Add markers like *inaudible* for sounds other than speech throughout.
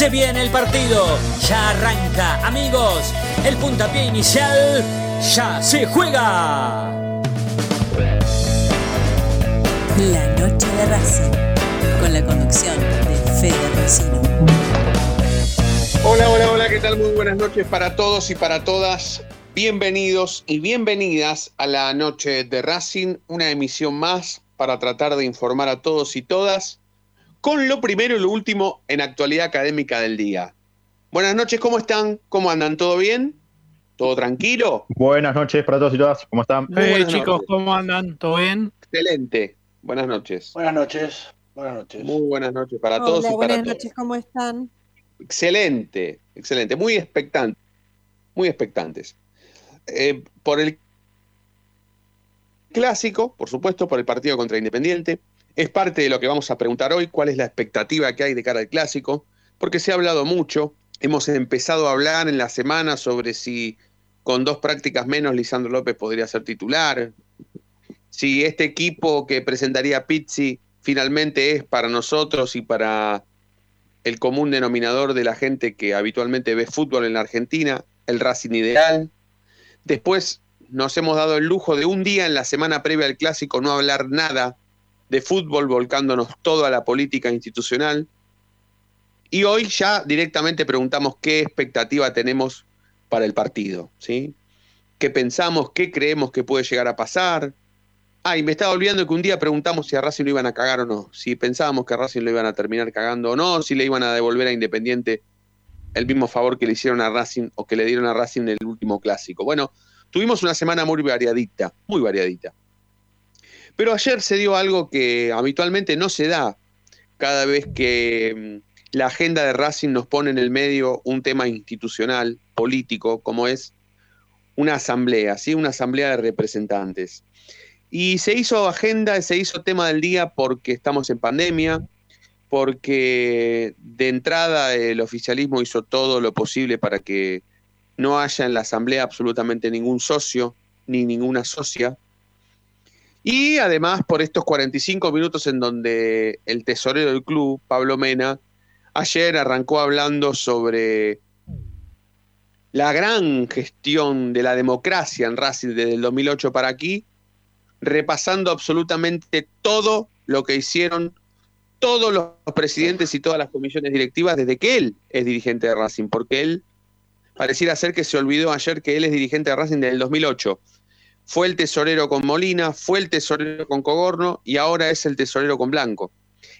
Se viene el partido, ya arranca, amigos. El puntapié inicial ya se juega. La noche de Racing con la conducción de Fede Racino. Hola, hola, hola, ¿qué tal? Muy buenas noches para todos y para todas. Bienvenidos y bienvenidas a la noche de Racing, una emisión más para tratar de informar a todos y todas con lo primero y lo último en actualidad académica del día. Buenas noches, ¿cómo están? ¿Cómo andan? ¿Todo bien? ¿Todo tranquilo? Buenas noches para todos y todas, ¿cómo están? Hey chicos, ¿cómo andan? ¿Todo bien? Excelente. Buenas noches. Buenas noches. Buenas noches. Muy buenas noches para todos y para buenas noches, ¿cómo están? Excelente, excelente, muy expectantes, muy expectantes. Eh, por el clásico, por supuesto, por el partido contra Independiente. Es parte de lo que vamos a preguntar hoy, cuál es la expectativa que hay de cara al clásico, porque se ha hablado mucho, hemos empezado a hablar en la semana sobre si con dos prácticas menos Lisandro López podría ser titular, si este equipo que presentaría Pizzi finalmente es para nosotros y para el común denominador de la gente que habitualmente ve fútbol en la Argentina, el Racing ideal. Después nos hemos dado el lujo de un día en la semana previa al clásico no hablar nada de fútbol, volcándonos todo a la política institucional. Y hoy ya directamente preguntamos qué expectativa tenemos para el partido, ¿sí? ¿Qué pensamos, qué creemos que puede llegar a pasar? Ah, y me estaba olvidando que un día preguntamos si a Racing lo iban a cagar o no, si pensábamos que a Racing lo iban a terminar cagando o no, si le iban a devolver a Independiente el mismo favor que le hicieron a Racing o que le dieron a Racing en el último clásico. Bueno, tuvimos una semana muy variadita, muy variadita. Pero ayer se dio algo que habitualmente no se da cada vez que mm, la agenda de Racing nos pone en el medio un tema institucional, político, como es una asamblea, ¿sí? una asamblea de representantes. Y se hizo agenda, se hizo tema del día porque estamos en pandemia, porque de entrada el oficialismo hizo todo lo posible para que no haya en la asamblea absolutamente ningún socio ni ninguna socia. Y además por estos 45 minutos en donde el tesorero del club, Pablo Mena, ayer arrancó hablando sobre la gran gestión de la democracia en Racing desde el 2008 para aquí, repasando absolutamente todo lo que hicieron todos los presidentes y todas las comisiones directivas desde que él es dirigente de Racing, porque él pareciera ser que se olvidó ayer que él es dirigente de Racing desde el 2008. Fue el tesorero con Molina, fue el tesorero con Cogorno y ahora es el tesorero con Blanco.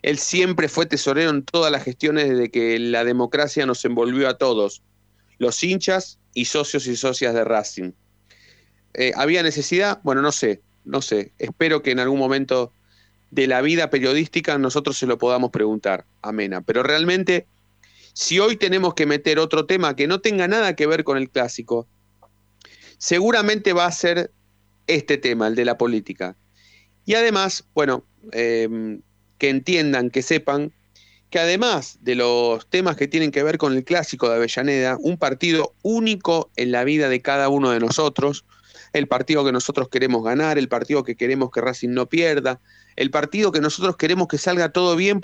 Él siempre fue tesorero en todas las gestiones desde que la democracia nos envolvió a todos, los hinchas y socios y socias de Racing. Eh, ¿Había necesidad? Bueno, no sé, no sé. Espero que en algún momento de la vida periodística nosotros se lo podamos preguntar a Mena. Pero realmente, si hoy tenemos que meter otro tema que no tenga nada que ver con el clásico, seguramente va a ser este tema, el de la política. Y además, bueno, eh, que entiendan, que sepan que además de los temas que tienen que ver con el clásico de Avellaneda, un partido único en la vida de cada uno de nosotros, el partido que nosotros queremos ganar, el partido que queremos que Racing no pierda, el partido que nosotros queremos que salga todo bien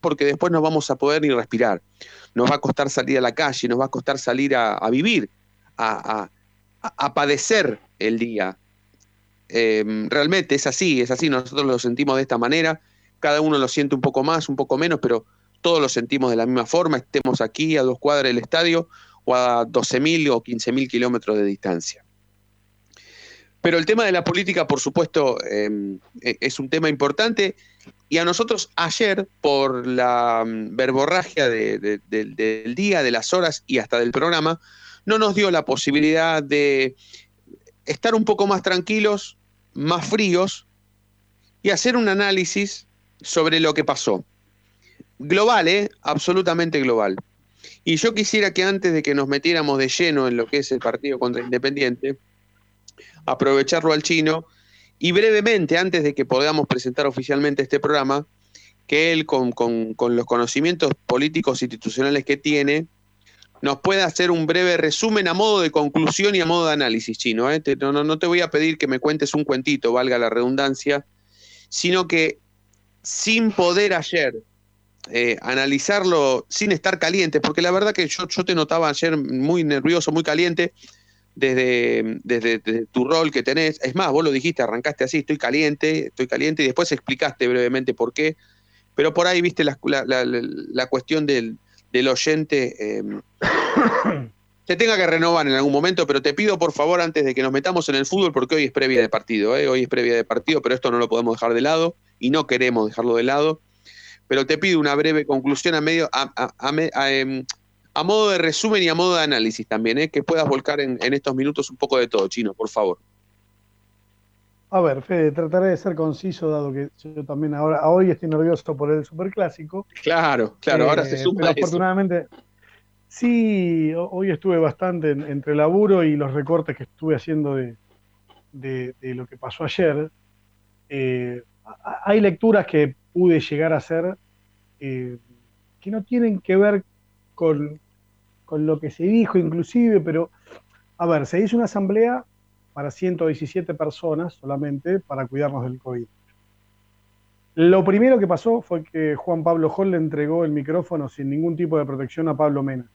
porque después no vamos a poder ni respirar. Nos va a costar salir a la calle, nos va a costar salir a, vivir, a, padecer el día. Eh, realmente es así, es así, nosotros lo sentimos de esta manera, cada uno lo siente un poco más, un poco menos, pero todos lo sentimos de la misma forma, estemos aquí a dos cuadras del estadio o a 12.000 o 15.000 kilómetros de distancia. Pero el tema de la política, por supuesto, eh, es un tema importante y a nosotros ayer, por la um, verborragia de, de, de, del día, de las horas y hasta del programa, no nos dio la posibilidad de estar un poco más tranquilos, más fríos y hacer un análisis sobre lo que pasó. Global, ¿eh? Absolutamente global. Y yo quisiera que antes de que nos metiéramos de lleno en lo que es el partido contra Independiente, aprovecharlo al chino y brevemente, antes de que podamos presentar oficialmente este programa, que él con, los conocimientos políticos institucionales que tiene, nos pueda hacer un breve resumen a modo de conclusión y a modo de análisis, chino. ¿eh? no, no, te voy a pedir que me cuentes un cuentito, valga la redundancia, sino que sin poder ayer eh, analizarlo sin estar caliente, porque la verdad que yo, yo te notaba ayer muy nervioso, muy caliente, desde, desde, tu rol que tenés. Es más, vos lo dijiste, arrancaste así, estoy caliente, estoy caliente, y después explicaste brevemente por qué. Pero por ahí viste la, la, cuestión del, del oyente. *coughs* Eh, se tenga que renovar en algún momento, pero te pido por favor antes de que nos metamos en el fútbol, porque hoy es previa de partido, ¿eh? hoy es previa de partido, pero esto no lo podemos dejar de lado y no queremos dejarlo de lado. Pero te pido una breve conclusión a medio, a, em, modo de resumen y a modo de análisis también, ¿eh? que puedas volcar en, estos minutos un poco de todo, Chino, por favor. A ver, Fede, trataré de ser conciso, dado que yo también ahora hoy estoy nervioso por el superclásico. Claro, claro, ahora se eh, suma. Pero afortunadamente, Sí, hoy estuve bastante entre laburo y los recortes que estuve haciendo de, lo que pasó ayer. Eh, hay lecturas que pude llegar a hacer eh, que no tienen que ver con, lo que se dijo inclusive, pero a ver, se hizo una asamblea para 117 personas solamente para cuidarnos del COVID. Lo primero que pasó fue que Juan Pablo Hall le entregó el micrófono sin ningún tipo de protección a Pablo Mena.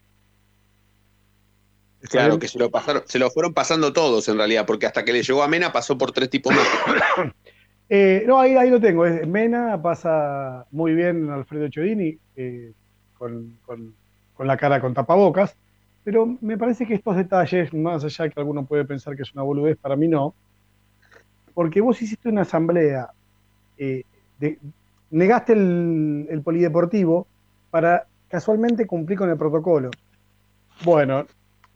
Claro, que se lo pasaron, se lo fueron pasando todos en realidad, porque hasta que le llegó a Mena pasó por tres tipos más. *coughs* Eh, no, ahí, ahí lo tengo. Mena pasa muy bien Alfredo Chodini, eh, con, la cara con tapabocas, pero me parece que estos detalles, más allá que alguno puede pensar que es una boludez, para mí no, porque vos hiciste una asamblea, eh, negaste el, polideportivo para casualmente cumplir con el protocolo. Bueno,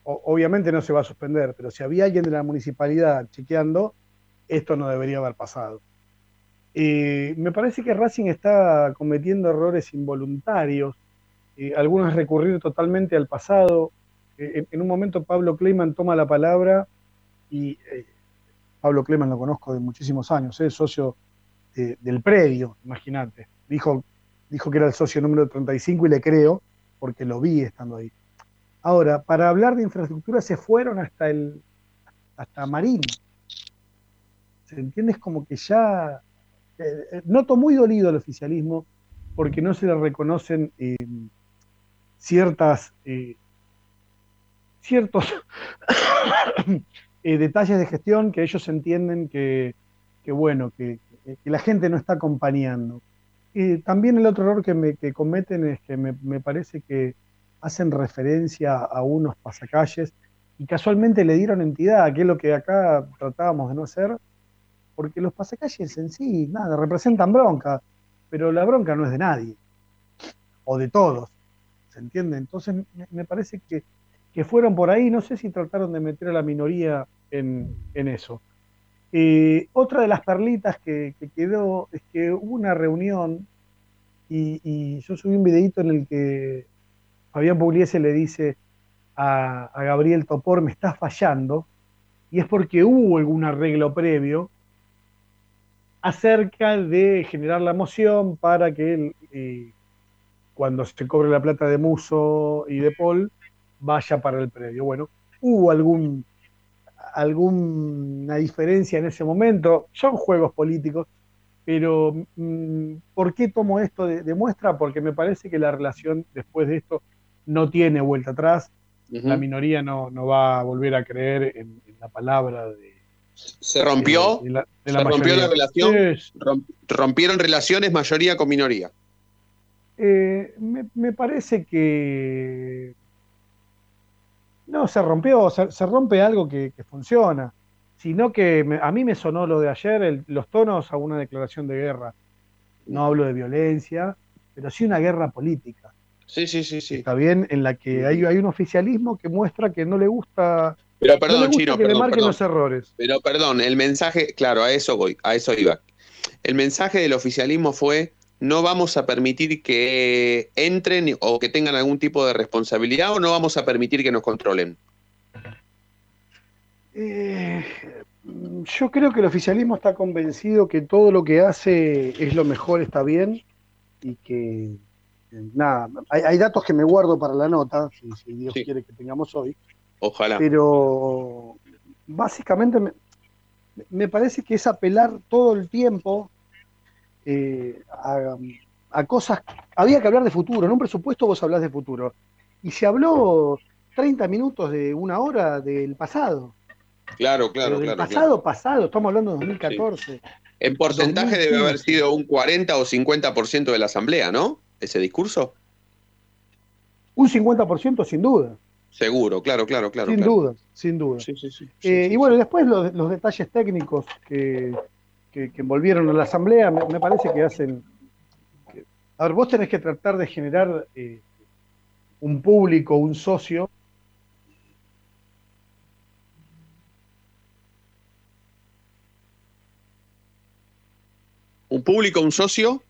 obviamente no se va a suspender, pero si había alguien de la municipalidad chequeando, esto no debería haber pasado. me parece que Racing está cometiendo errores involuntarios, algunos recurrir totalmente al pasado. En, un momento Pablo Kleiman toma la palabra y eh, Pablo Kleiman lo conozco de muchísimos años, es socio del predio, imagínate. Dijo, dijo que era el socio número 35 y le creo porque lo vi estando ahí. Ahora, para hablar de infraestructura se fueron hasta el hasta Marín. ¿Se entiende? Es como que ya eh, eh, noto muy dolido el oficialismo porque no se le reconocen eh, ciertas ciertos *coughs* detalles de gestión que ellos entienden que, bueno, que, la gente no está acompañando. también el otro error que, me, cometen es que me parece que hacen referencia a unos pasacalles y casualmente le dieron entidad, que es lo que acá tratábamos de no hacer, porque los pasacalles en sí, nada, representan bronca, pero la bronca no es de nadie, o de todos, ¿se entiende? Entonces me parece que, fueron por ahí, no sé si trataron de meter a la minoría en, eso. Eh, otra de las perlitas que, quedó es que hubo una reunión y, yo subí un videito en el que Fabián Pugliese le dice a, Gabriel Topor, me está fallando, y es porque hubo algún arreglo previo acerca de generar la moción para que eh, cuando se cobre la plata de Muso y de Paul vaya para el predio. Bueno, hubo algún, alguna diferencia en ese momento, son juegos políticos, pero mm, ¿por qué tomo esto de, muestra? Porque me parece que la relación después de esto no tiene vuelta atrás. La minoría no, no, va a volver a creer en, la palabra de. ¿Se rompió? la, ¿Se rompió la relación? ¿Rompieron relaciones mayoría con minoría? Eh, me, parece que. No, se rompió, se, rompe algo que, funciona, sino que a mí me sonó lo de ayer, los tonos a una declaración de guerra. No hablo de violencia, pero sí una guerra política. Sí, sí, sí, sí. Está bien, en la que hay, hay un oficialismo que muestra que no le gusta. Pero perdón, Chino, que le marquen los errores. Pero perdón, el mensaje, claro, a eso voy, a eso iba. El mensaje del oficialismo fue no vamos a permitir que entren o que tengan algún tipo de responsabilidad o no vamos a permitir que nos controlen? Eh, yo creo que el oficialismo está convencido que todo lo que hace es lo mejor, está bien, y que nada, hay, datos que me guardo para la nota, si, Dios quiere que tengamos hoy. Ojalá. Pero básicamente me, parece que es apelar todo el tiempo eh, a, cosas. Había que hablar de futuro, en un presupuesto vos hablás de futuro. Y se habló 30 minutos de una hora del pasado. Claro, claro, del Pasado, pasado, estamos hablando de 2014. En porcentaje debe haber sido un 40 o 50% de la asamblea, ¿no? Ese discurso. Un 50% sin duda. Seguro, claro, claro, claro. Sin duda, sin duda. Eh, y bueno, después los, detalles técnicos que, envolvieron a la asamblea me, parece que hacen... a ver, vos tenés que tratar de generar eh, un público, un socio ¿Un público, un socio?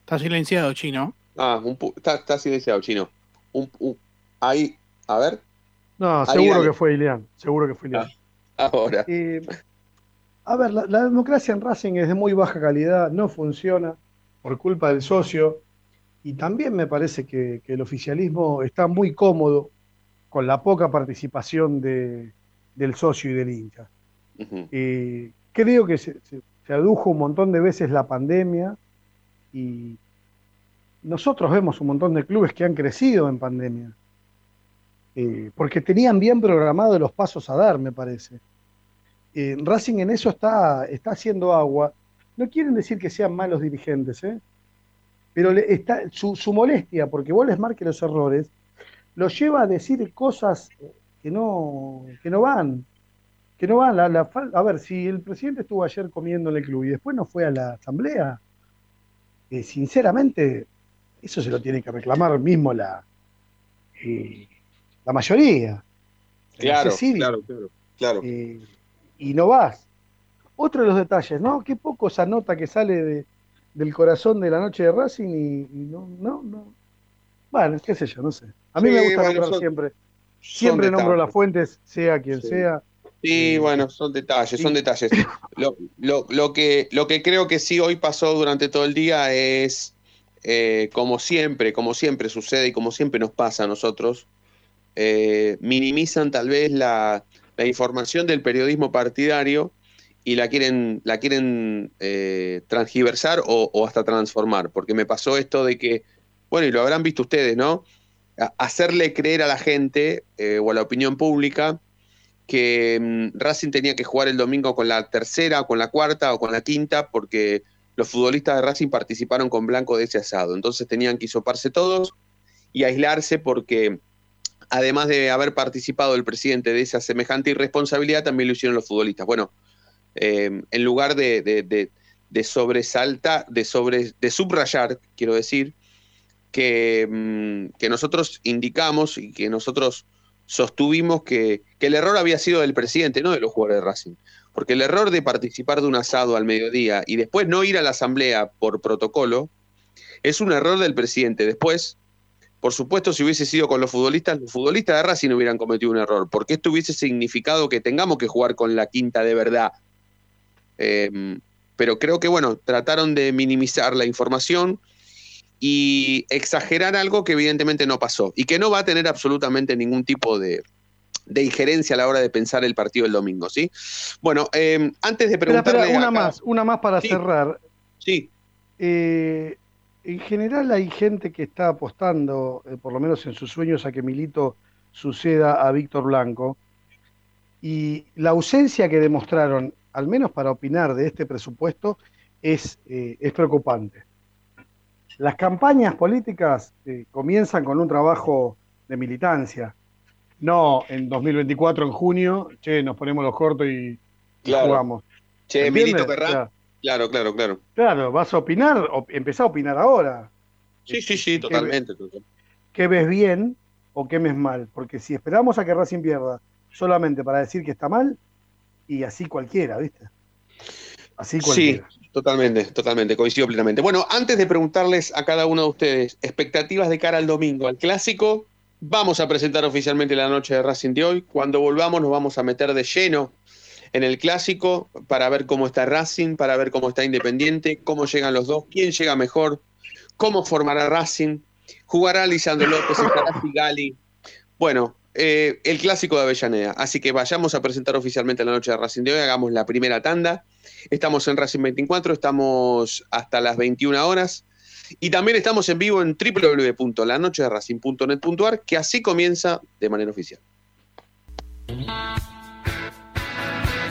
Está silenciado, chino. Ah, está, silenciado, chino. Un, ahí, a ver. No, seguro que fue Ileán. Seguro que fue Ileán. Ah, ahora. Eh, a ver, la, democracia en Racing es de muy baja calidad, no funciona por culpa del socio. Y también me parece que, el oficialismo está muy cómodo con la poca participación de, del socio y del hincha. Eh, creo que se, se adujo un montón de veces la pandemia y nosotros vemos un montón de clubes que han crecido en pandemia, eh, porque tenían bien programados los pasos a dar, me parece. Eh, Racing en eso está, está haciendo agua. No quieren decir que sean malos dirigentes, ¿eh? pero está, su, molestia, porque vos les marques los errores, los lleva a decir cosas que no, que no van que no va la, la a ver, si el presidente estuvo ayer comiendo en el club y después no fue a la asamblea, eh, sinceramente, eso se lo tiene que reclamar mismo la, eh, la mayoría. Claro, claro, claro, claro. Eh, y no vas. Otro de los detalles, ¿no? Qué poco esa nota que sale del corazón de la noche de Racing y, no, no, no. Bueno, qué sé yo, no sé. A mí me gusta nombrar siempre. Siempre nombro las fuentes, sea quien sea. Sí, bueno, son detalles, son detalles. *laughs* Lo, que, lo que creo que sí hoy pasó durante todo el día es, eh, como siempre, como siempre sucede y como siempre nos pasa a nosotros, eh, minimizan tal vez la, información del periodismo partidario y la quieren, la quieren eh, transgiversar o, hasta transformar, porque me pasó esto de que, bueno, y lo habrán visto ustedes, ¿no? hacerle creer a la gente o a la opinión pública que mm, Racing tenía que jugar el domingo con la tercera, o con la cuarta o con la quinta, porque los futbolistas de Racing participaron con Blanco de ese asado. Entonces tenían que hisoparse todos y aislarse porque además de haber participado el presidente de esa semejante irresponsabilidad, también lo hicieron los futbolistas. Bueno, eh, en lugar de, de, sobresalta, de, de subrayar, quiero decir, que, mm, que nosotros indicamos y que nosotros sostuvimos que, el error había sido del presidente, no de los jugadores de Racing. Porque el error de participar de un asado al mediodía y después no ir a la asamblea por protocolo es un error del presidente. Después, por supuesto, si hubiese sido con los futbolistas, los futbolistas de Racing hubieran cometido un error, porque esto hubiese significado que tengamos que jugar con la quinta de verdad. Em, pero creo que, bueno, trataron de minimizar la información y exagerar algo que evidentemente no pasó y que no va a tener absolutamente ningún tipo de, injerencia a la hora de pensar el partido del domingo, ¿sí? Bueno, eh, antes de preguntarle... una más, una más para cerrar. Sí. Eh, en general hay gente que está apostando, eh, por lo menos en sus sueños, a que Milito suceda a Víctor Blanco. Y la ausencia que demostraron, al menos para opinar de este presupuesto, es, es preocupante. Las campañas políticas eh, comienzan con un trabajo de militancia. No en 2024, en junio, che, nos ponemos los cortos y, jugamos. Che, Milito Perra. Claro, claro, claro. Claro, vas a opinar, o, empezá a opinar ahora. Sí, sí, sí, totalmente. ¿Qué ves bien o qué ves mal? Porque si esperamos a que Racing pierda solamente para decir que está mal, y así cualquiera, ¿viste? Así cualquiera. Sí. Totalmente, totalmente, coincido plenamente. Bueno, antes de preguntarles a cada uno de ustedes expectativas de cara al domingo, al clásico, vamos a presentar oficialmente la noche de Racing de hoy. Cuando volvamos nos vamos a meter de lleno en el clásico para ver cómo está Racing, para ver cómo está Independiente, cómo llegan los dos, quién llega mejor, cómo formará Racing, jugará Lisandro López, estará Figali. Bueno, eh, el clásico de Avellaneda. Así que vayamos a presentar oficialmente la noche de Racing de hoy, hagamos la primera tanda. Estamos en Racing 24, estamos hasta las 21 horas. Y también estamos en vivo en www.lanochederacing.net.ar, que así comienza de manera oficial.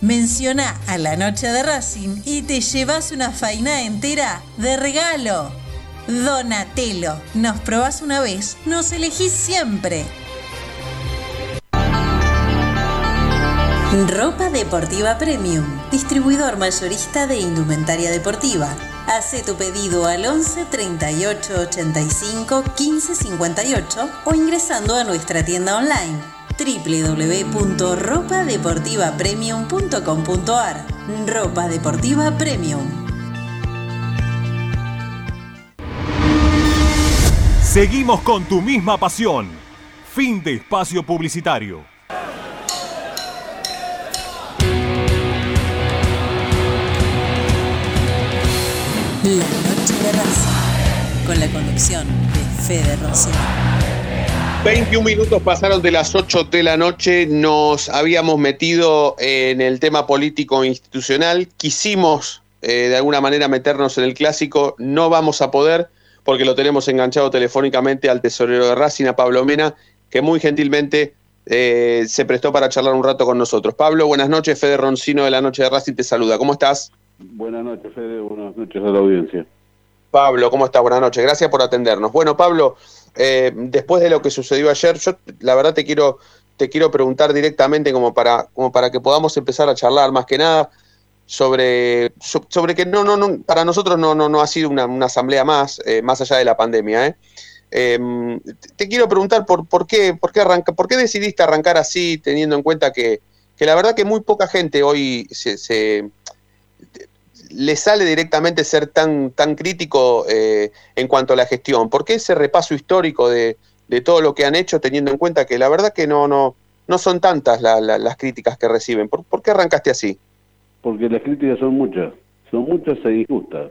Menciona a la noche de Racing y te llevas una faina entera de regalo. Donatello, nos probás una vez, nos elegís siempre. Ropa Deportiva Premium, distribuidor mayorista de indumentaria deportiva. Hace tu pedido al 11 38 85 15 58 o ingresando a nuestra tienda online www.ropadeportivapremium.com.ar Ropa Deportiva Premium. Seguimos con tu misma pasión. Fin de espacio publicitario. La noche de raza con la conducción de Fede Rosero. 21 minutos pasaron de las 8 de la noche, nos habíamos metido en el tema político institucional, quisimos eh, de alguna manera meternos en el clásico, no vamos a poder porque lo tenemos enganchado telefónicamente al tesorero de Racing, a Pablo Mena, que muy gentilmente eh, se prestó para charlar un rato con nosotros. Pablo, buenas noches, Fede Roncino de la Noche de Racing te saluda, ¿cómo estás? Buenas noches, Fede, buenas noches a la audiencia. Pablo, ¿cómo estás? Buenas noches, gracias por atendernos. Bueno, Pablo, eh, después de lo que sucedió ayer, yo la verdad te quiero, te quiero preguntar directamente como para, como para que podamos empezar a charlar más que nada sobre, sobre que no, no, no, para nosotros no, no, no ha sido una, asamblea más, eh, más allá de la pandemia. ¿eh? Em, te quiero preguntar por, por, qué, por, qué arranca, por qué decidiste arrancar así, teniendo en cuenta que, que la verdad que muy poca gente hoy se le sale directamente ser tan, tan crítico eh, en cuanto a la gestión? ¿Por qué ese repaso histórico de, todo lo que han hecho, teniendo en cuenta que la verdad que no, no, no son tantas las críticas que reciben? ¿Por, qué arrancaste así? Porque las críticas son muchas, son muchas e injustas.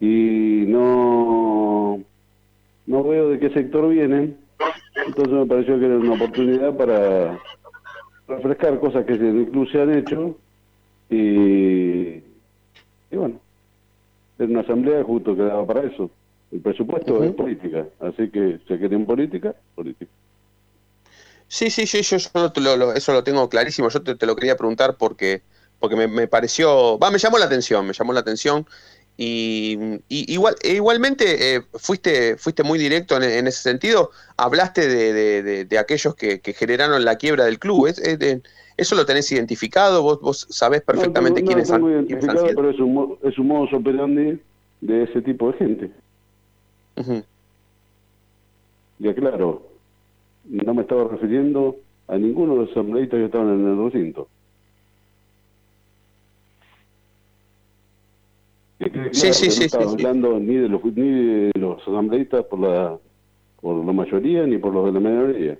Y no, no veo de qué sector vienen, entonces me pareció que era una oportunidad para refrescar cosas que incluso se han hecho y y bueno, es una asamblea justo que daba para eso. El presupuesto es política, así que se quiere en política, política. Sí, sí, sí, yo, eso lo tengo clarísimo. Yo te, lo quería preguntar porque, porque me, pareció, va, me llamó la atención, me llamó la atención. Y, igual, e igualmente eh, fuiste, fuiste muy directo en, ese sentido. Hablaste de, aquellos que, generaron la quiebra del club. ¿Eso lo tenés identificado? ¿Vos, vos sabés perfectamente quiénes, han, identificado, Pero es un, es un modo operandi de ese tipo de gente. Ya claro, no me estaba refiriendo a ninguno de los asambleístas que estaban en el recinto. Sí, sí, sí, no estaba hablando ni de los ni de los asambleístas por la por la mayoría ni por los de la minoría.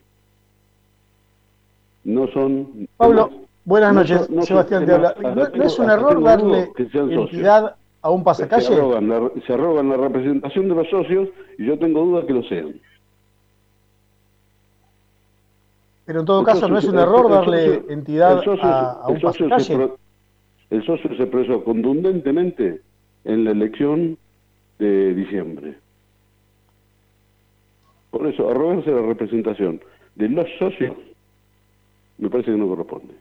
No son Pablo, buenas noches, Sebastián te habla. ¿No, es un error darle entidad a un pasacalle? Se arrogan, la, se arrogan la representación de los socios y yo tengo dudas que lo sean. Pero en todo caso, ¿no es un error darle entidad a, un socio el socio se expresó contundentemente en la elección de diciembre. Por eso, arrogarse la representación de los socios me parece que no corresponde.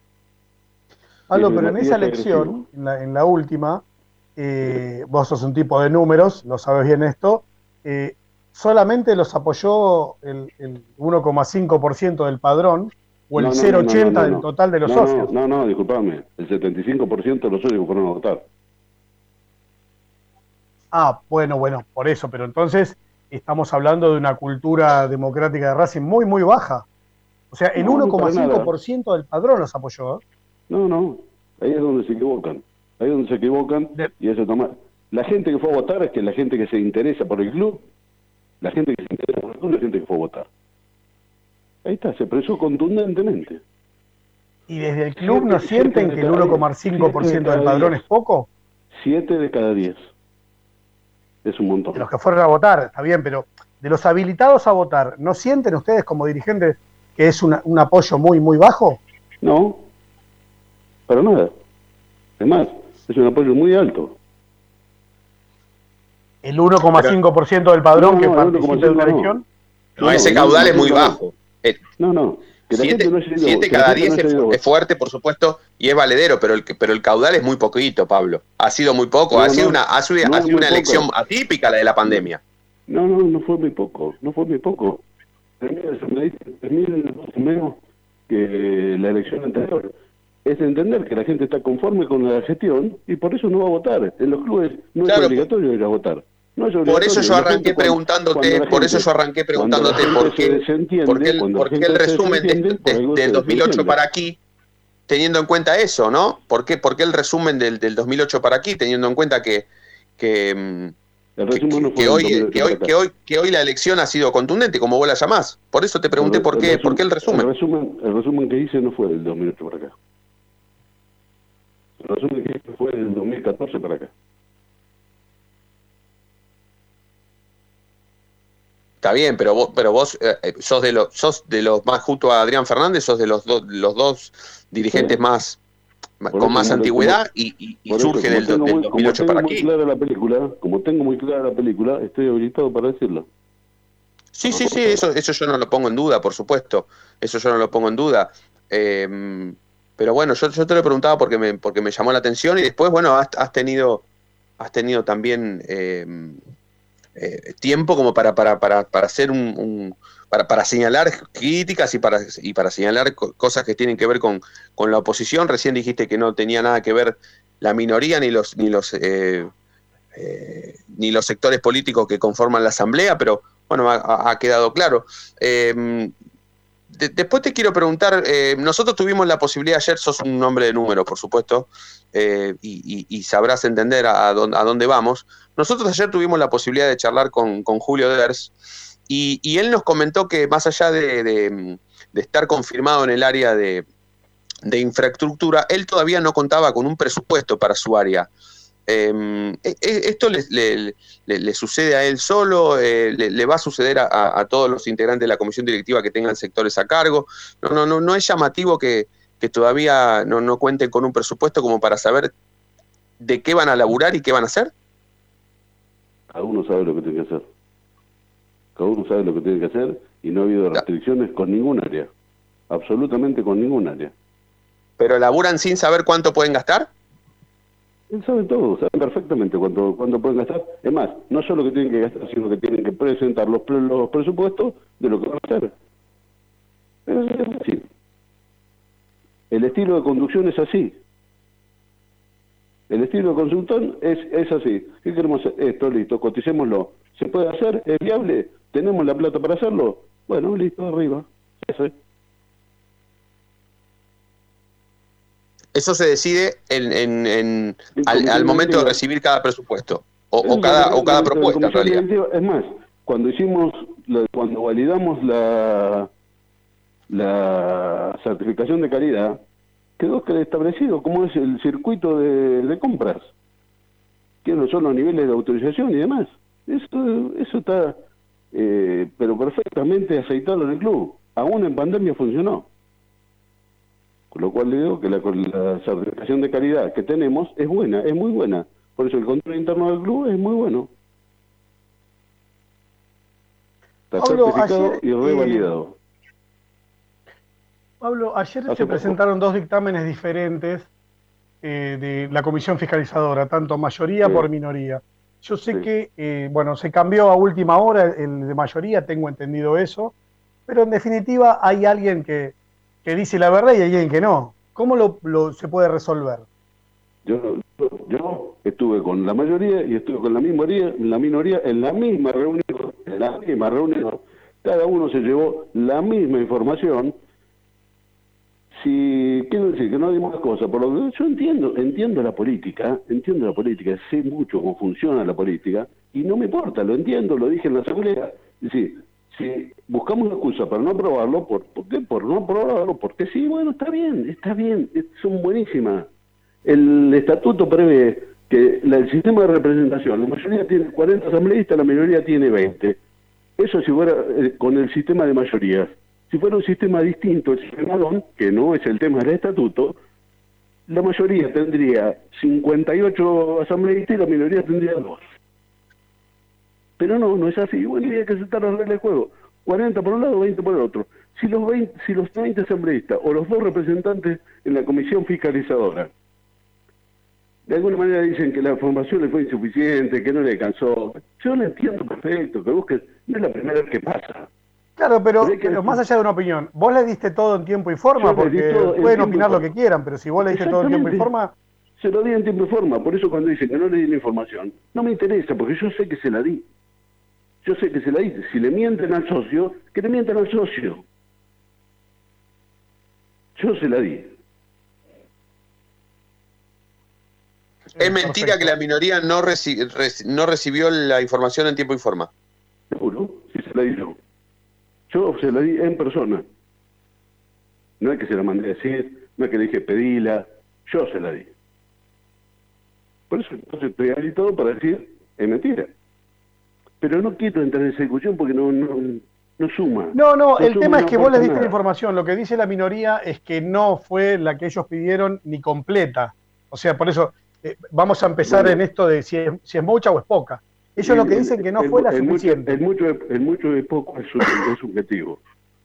Pablo, pero en esa elección, en la, última, eh, vos sos un tipo de números, lo sabes bien esto, eh, solamente los apoyó el, 1,5% del padrón o el 0,80% del total de los socios. No, no, disculpame, el 75% de los socios fueron a votar. Ah, bueno, bueno, por eso, pero entonces estamos hablando de una cultura democrática de Racing muy, muy baja. O sea, el 1,5% del padrón los apoyó. ¿eh? No, no, ahí es donde se equivocan. Ahí es donde se equivocan y eso toma. La gente que fue a votar es que la gente que se interesa por el club la gente que se interesa por la gente que fue a votar. Ahí está, se expresó contundentemente. ¿Y desde el club no sienten que el 1,5% del padrón es poco? Siete de cada diez. Es un montón. De los que fueron a votar, está bien, pero de los habilitados a votar, ¿no sienten ustedes como dirigentes que es un apoyo muy, muy bajo? No, para nada. Es más, es un apoyo muy alto el 1,5% del padrón que participa de una elección. No, ese caudal es muy bajo. no, no. Siete, cada diez es, fuerte, por supuesto, y es valedero, pero el, pero el caudal es muy poquito, Pablo. Ha sido muy poco, ha sido una, ha sido, una elección atípica la de la pandemia. No, no, no fue muy poco, no fue muy poco. Termina menos que la elección anterior. Es entender que la gente está conforme con la gestión y por eso no va a votar. En los clubes no es obligatorio ir a votar por eso yo arranqué preguntándote, por eso yo arranqué preguntándote por qué, el, resumen del 2008 para aquí, teniendo en cuenta eso, ¿no? ¿Por qué, por qué el resumen del, del 2008 para aquí, teniendo en cuenta que, que, que, hoy, que, hoy, que, hoy, que hoy la elección ha sido contundente, como vos la llamás? Por eso te pregunté por, qué, por qué el resumen. El resumen, el resumen que hice no fue del 2008 para acá. El resumen que hice fue del 2014 para acá. Está bien, pero vos, pero vos eh, eh, sos de los, sos de los más junto a Adrián Fernández, sos de los, los dos dirigentes más, con más antigüedad y, surge del, 2008 para aquí. Clara la película, como tengo muy clara la película, estoy habilitado para decirlo. Sí, sí, sí, eso, eso yo no lo pongo en duda, por supuesto. Eso yo no lo pongo en duda. Em, pero bueno, yo, yo te lo preguntaba porque me, porque me llamó la atención y después, bueno, has, has tenido, has tenido también eh, eh, tiempo como para, para, para, para hacer un, para, para, señalar críticas y para, y para señalar cosas que tienen que ver con, con, la oposición. Recién dijiste que no tenía nada que ver la minoría ni los, ni los, eh, eh, ni los sectores políticos que conforman la Asamblea, pero bueno, ha, quedado claro. Después te quiero preguntar, nosotros tuvimos la posibilidad, ayer sos un hombre de números, por supuesto, y, sabrás entender a, dónde, a dónde vamos. Nosotros ayer tuvimos la posibilidad de charlar con, Julio Ders y, él nos comentó que más allá de, estar confirmado en el área de, infraestructura, él todavía no contaba con un presupuesto para su área. Em, e, e, ¿Esto le, sucede a él solo? Eh, le, va a suceder a, todos los integrantes de la comisión directiva que tengan sectores a cargo? No, no, no, no es llamativo que, todavía no, no cuenten con un presupuesto como para saber de qué van a laburar y qué van a hacer? Cada uno sabe lo que tiene que hacer. Cada uno sabe lo que tiene que hacer y no ha habido restricciones con ningún área. absolutamente con ningún área. ¿Pero laburan sin saber cuánto pueden gastar? Saben todo, saben perfectamente cuánto, cuánto pueden gastar. Es más, no solo que tienen que gastar, sino que tienen que presentar los, los presupuestos de lo que van a hacer. Es así. El estilo de conducción es así. El estilo de consultón es, es así. ¿Qué queremos hacer? Esto, listo, coticémoslo. ¿Se puede hacer? ¿Es viable? ¿Tenemos la plata para hacerlo? Bueno, listo, arriba. Eso es. Eso se decide en, en, en al, al, momento de recibir cada presupuesto o, o cada, o cada propuesta en realidad. Es más, cuando hicimos, cuando validamos la, la certificación de calidad, quedó establecido cómo es el circuito de, de compras, quiénes son los niveles de autorización y demás. Eso, eso está, eh, pero perfectamente aceitado en el club. Aún en pandemia funcionó. Con lo cual le digo que la, la certificación de calidad que tenemos es buena, es muy buena. Por eso el control interno del club es muy bueno. Está Pablo, certificado ayer, y revalidado. Eh, Pablo, ayer se presentaron dos dictámenes diferentes eh, de la comisión fiscalizadora, tanto mayoría Sí. por minoría. Yo sé Sí. que, eh, bueno, se cambió a última hora el de mayoría, tengo entendido eso, pero en definitiva hay alguien que, que dice la verdad y hay alguien que no. ¿Cómo lo, se puede resolver? Yo, yo estuve con la mayoría y estuve con la minoría, la minoría en la misma reunión, en la misma reunión. Cada uno se llevó la misma información. Si quiero decir que no dimos las cosas, por lo que yo entiendo, entiendo la política, entiendo la política, sé mucho cómo funciona la política y no me importa, lo entiendo, lo dije en la asamblea. Es si buscamos una excusa para no aprobarlo, ¿por, ¿por qué? No aprobarlo, porque sí, bueno, está bien, está bien, son buenísimas. El estatuto prevé que el sistema de representación, la mayoría tiene 40 asambleístas, la mayoría tiene 20. Eso si fuera eh, con el sistema de mayorías. Si fuera un sistema distinto, el sistema DON, que no es el tema del estatuto, la mayoría tendría 58 asambleístas y la minoría tendría 2. Pero no, no es así. Bueno, y hay que aceptar las reglas del juego. 40 por un lado, 20 por el otro. Si los 20, si los 20 asambleístas o los dos representantes en la comisión fiscalizadora de alguna manera dicen que la formación le fue insuficiente, que no le alcanzó. Yo lo entiendo perfecto, que busques, no es la primera vez que pasa. Claro, pero, Pero hay que- pero más allá de una opinión, vos le diste todo en tiempo y forma, Yo porque pueden opinar lo que quieran, pero si vos le diste todo en tiempo y forma, Se lo di en tiempo y forma, por eso cuando dicen que no le di la información, no me interesa, porque yo sé que se la di. Yo sé que se la di. Si le mienten al socio, que le mientan al socio. Yo se la di. Es mentira que la minoría no, reci- reci- no recibió la información en tiempo y forma. Seguro, sí se la di yo. Yo se la di en persona. No es que se la mandé a decir, no es que le dije pedila, yo se la di. Por eso entonces estoy habilitado para decir, es mentira. Pero no quiero entrar en esa discusión porque no, no, no suma. No, no, el suma, tema es que vos les diste la información. Lo que dice la minoría es que no fue la que ellos pidieron ni completa. O sea, por eso eh, vamos a empezar Bueno. en esto de si es, si es mucha o es poca. Ellos lo que dicen que no el- fue la el mucho- suficiente. El mucho, el mucho es poco es, su- es subjetivo.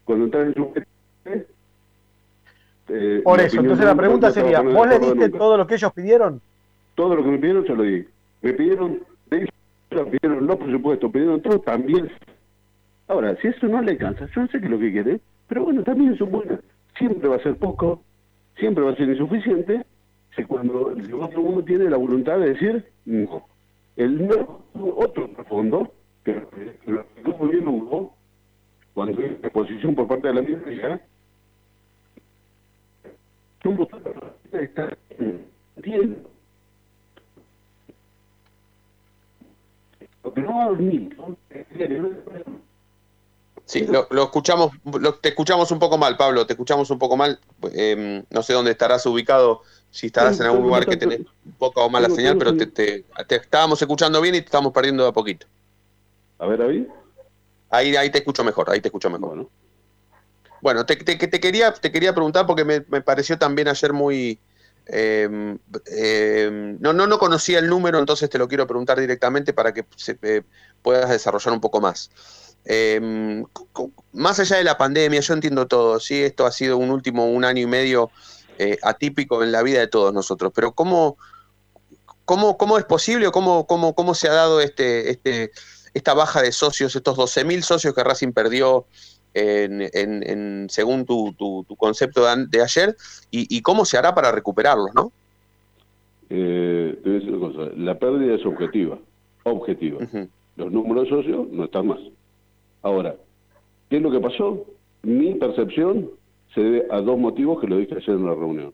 Cuando entras en subjetivo... eh, Por eso, entonces la un pregunta sería, ¿vos le acuerdo diste nunca. todo lo que ellos pidieron? Todo lo que me pidieron se lo di. Me pidieron, pidieron los presupuestos, pidieron todo también. Ahora, si eso no le alcanza, yo no sé qué es lo que quiere, pero bueno, también son buenas. Siempre va a ser poco, siempre va a ser insuficiente, si cuando el otro uno tiene la voluntad de decir no. El no, otro fondo, que lo explicó muy bien Hugo, cuando hay exposición por parte de la minoría, son votados, está bien. Lo que no va a dormir, que- Sí, lo, lo escuchamos, lo- te escuchamos un poco mal, Pablo, te escuchamos un poco mal. Eh, no sé dónde estarás ubicado, si estarás en algún lugar que tenés poca o mala señal, pero te, te- te estábamos escuchando bien y te estamos perdiendo de a poquito. A ver, ahí. Ahí, ahí te escucho mejor, ahí te escucho mejor. Bueno, Bueno, te, te- te quería, te quería preguntar porque me, me pareció también ayer muy... eh, eh, no, no, no conocía el número, entonces te lo quiero preguntar directamente para que se, eh, puedas desarrollar un poco más. Em, más allá de la pandemia, yo entiendo todo, sí, esto ha sido un último un año y medio eh, atípico en la vida de todos nosotros, pero ¿cómo, cómo, cómo es posible o cómo, cómo, cómo se ha dado este, este, esta baja de socios, estos 12.000 socios que Racing perdió en, según tu, tu, concepto de, ayer y, cómo se hará para recuperarlos, ¿no? Eh, te voy a decir una cosa, la pérdida es objetiva, objetiva. Los números de socios no están más. Ahora, ¿qué es lo que pasó? Mi percepción se debe a dos motivos que lo dije ayer en la reunión.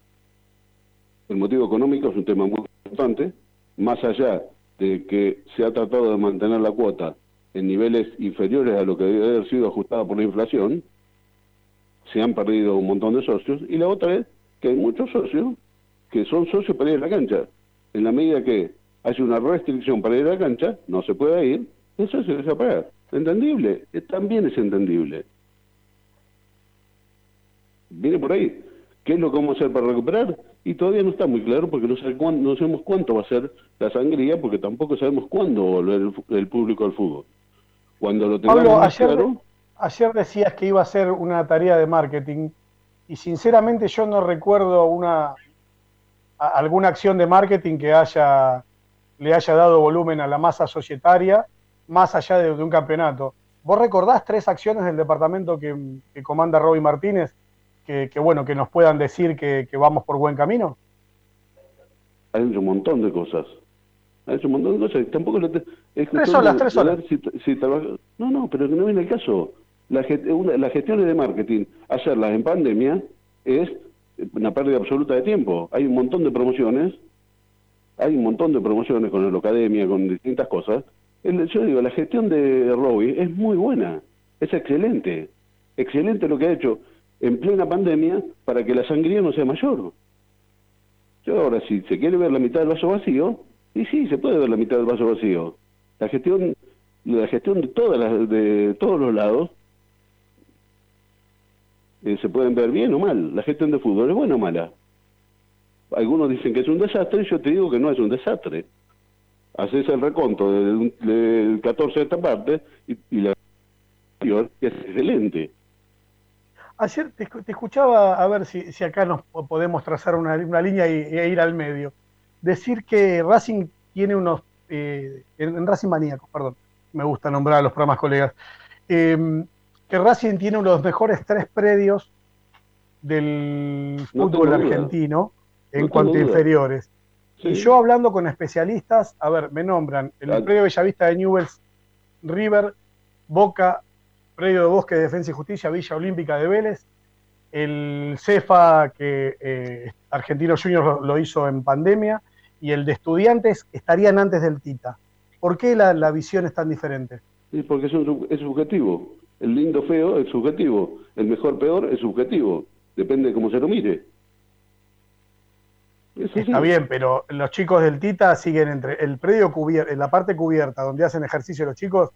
El motivo económico es un tema muy importante, más allá de que se ha tratado de mantener la cuota en niveles inferiores a lo que debe haber sido ajustada por la inflación, se han perdido un montón de socios, y la otra es que hay muchos socios que son socios para ir a la cancha. En la medida que hay una restricción para ir a la cancha, no se puede ir, se les pagar. ¿Entendible? También es entendible. Viene por ahí. ¿Qué es lo que vamos a hacer para recuperar? Y todavía no está muy claro porque no, no sabemos cuánto va a ser la sangría porque tampoco sabemos cuándo volver el, público al fútbol. Cuando lo tengamos Pablo, ayer, claro, ayer decías que iba a ser una tarea de marketing y sinceramente yo no recuerdo una alguna acción de marketing que haya le haya dado volumen a la masa societaria más allá de, un campeonato. ¿Vos recordás tres acciones del departamento que, comanda Roby Martínez que, bueno, que nos puedan decir que, vamos por buen camino? Ha hecho un montón de cosas. Ha hecho un montón de cosas. Tampoco tres horas, tres horas. no, no, pero no viene el caso. La, las gestiones de marketing, hacerlas en pandemia, es una pérdida absoluta de tiempo. Hay un montón de promociones, hay un montón de promociones con la academia, con distintas cosas, yo digo, la gestión de Robbie es muy buena, es excelente, excelente lo que ha hecho en plena pandemia para que la sangría no sea mayor. Yo ahora, si se quiere ver la mitad del vaso vacío, y sí, se puede ver la mitad del vaso vacío. La gestión, la gestión de todas las, de todos los lados eh, se pueden ver bien o mal. La gestión de fútbol es buena o mala. Algunos dicen que es un desastre, y yo te digo que no es un desastre haces el reconto del, 14 de esta parte y, la es excelente. Ayer te, escuchaba, a ver si, acá nos podemos trazar una, línea e, ir al medio. Decir que Racing tiene unos, eh, en, Racing Maníacos, perdón, me gusta nombrar a los programas colegas, em, que Racing tiene uno de los mejores tres predios del fútbol argentino en cuanto a inferiores. Y yo hablando con especialistas, a ver, me nombran el predio Bellavista de Newells, River, Boca, predio de Bosque de Defensa y Justicia, Villa Olímpica de Vélez, el CEFA que eh, Argentino Junior lo, hizo en pandemia y el de estudiantes estarían antes del TITA. ¿Por qué la, visión es tan diferente? Sí, porque es, es subjetivo. El lindo feo es subjetivo. El mejor peor es subjetivo. Depende de cómo se lo mire. Está bien, pero los chicos del Tita siguen entre el predio cubierto, en la parte cubierta donde hacen ejercicio los chicos,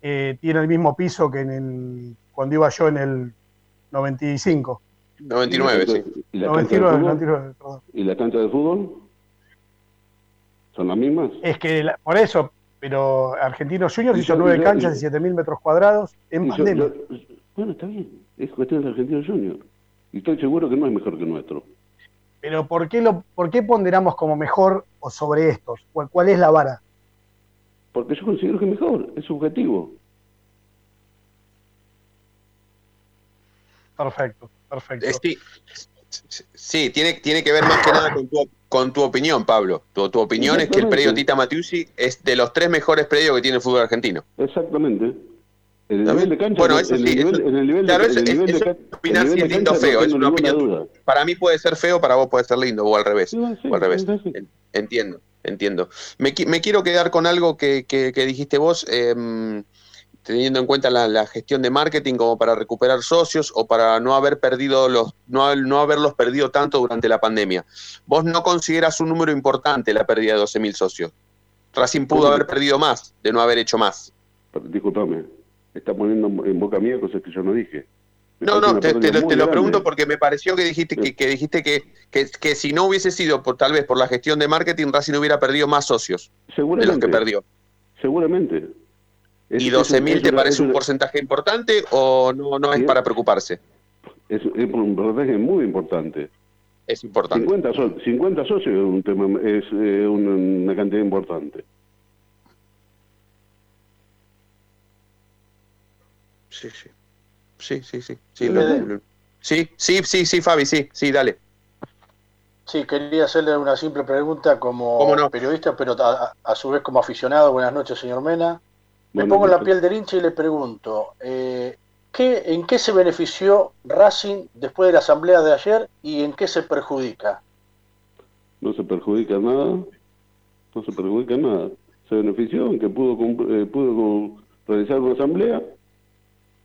eh, tiene el mismo piso que en el cuando iba yo en el 95. 99, sí. ¿Y la 99, 99, perdón. ¿Y la cancha de fútbol? ¿Son las mismas? Es que por eso, pero Argentinos Juniors hizo nueve canchas de 7.000 metros cuadrados en pandemia. bueno, está bien, es cuestión de Argentinos Juniors. Y estoy seguro que no es mejor que nuestro. Pero ¿por qué, lo, ¿por qué ponderamos como mejor o sobre estos? ¿Cuál, ¿Cuál es la vara? Porque yo considero que es mejor, es subjetivo. Perfecto, perfecto. Sí, sí tiene, tiene que ver más que nada con tu, con tu opinión, Pablo. Tu, tu opinión es que el predio Tita Matiusi es de los tres mejores predios que tiene el fútbol argentino. Exactamente. En el nivel de cancha, bueno, eso sí. en el nivel claro, de, es, opinar si es lindo o feo, es una opinión. Para mí puede ser feo, para vos puede ser lindo, o al revés. o al revés. Entiendo, entiendo. Me, me, quiero quedar con algo que, que, dijiste vos, eh, teniendo en cuenta la, la, gestión de marketing como para recuperar socios o para no haber perdido los, no, no haberlos perdido tanto durante la pandemia. Vos no consideras un número importante la pérdida de 12.000 socios. Racing pudo haber perdido más de no haber hecho más. Disculpame, está poniendo en boca mía cosas que yo no dije. no, no, te, lo, pregunto porque me pareció que dijiste que, que dijiste que, que, si no hubiese sido por tal vez por la gestión de marketing, Racing hubiera perdido más socios Seguramente. de los que perdió. Seguramente. Es- ¿Y es un- 12.000 es te parece un porcentaje importante o no, no es para preocuparse? Es, es un porcentaje muy importante. Es importante. 50, so- 50 socios es, un tema, es eh, una, cantidad importante. Sí, sí. Sí, sí, sí. Sí, Sí, lo- de- lo- sí, sí, sí, sí, Fabi, sí, sí, dale. Sí, quería hacerle una simple pregunta como periodista, pero a su vez como aficionado. Buenas noches, señor Mena. Me pongo en la piel del hincha y le pregunto, eh, ¿qué, ¿en qué se benefició Racing después de la asamblea de ayer y en qué se perjudica? No se perjudica nada. No se perjudica nada. Se benefició en que pudo, eh, pudo realizar una asamblea,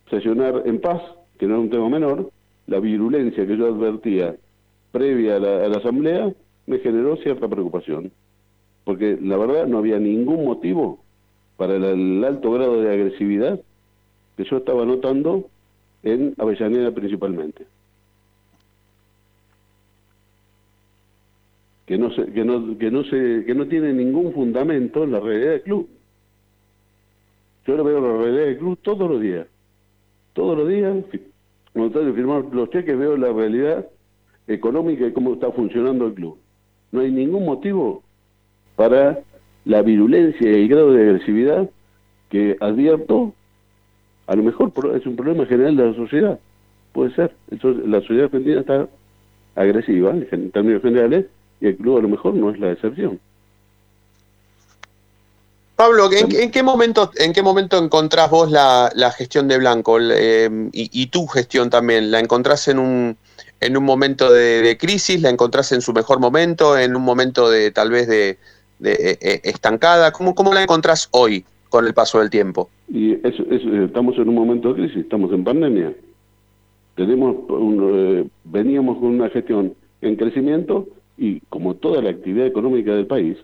sesionar en paz, que no era un tema menor. La virulencia que yo advertía previa a la, a la asamblea me generó cierta preocupación. Porque la verdad no había ningún motivo para el, alto grado de agresividad que yo estaba notando en Avellaneda principalmente. que no se, que no que no se que no tiene ningún fundamento en la realidad del club. Yo lo veo en la realidad del club todos los días. Todos los días, cuando trato de firmar los cheques, veo la realidad económica y cómo está funcionando el club. No hay ningún motivo para la virulencia y el grado de agresividad que advierto. A lo mejor es un problema general de la sociedad. Puede ser. Entonces, la sociedad argentina está agresiva en términos generales y el club a lo mejor no es la excepción. Pablo, ¿en, en qué momento, ¿en qué momento encontrás vos la, la gestión de Blanco eh, y, y tu gestión también? ¿La encontrás en un, en un momento de, de crisis? ¿La encontrás en su mejor momento? ¿En un momento de tal vez de, de, eh, eh, estancada? ¿Cómo, ¿Cómo la encontrás hoy con el paso del tiempo? Y eso, eh, estamos en un momento de crisis, estamos en pandemia. Tenemos un, eh, veníamos con una gestión en crecimiento y como toda la actividad económica del país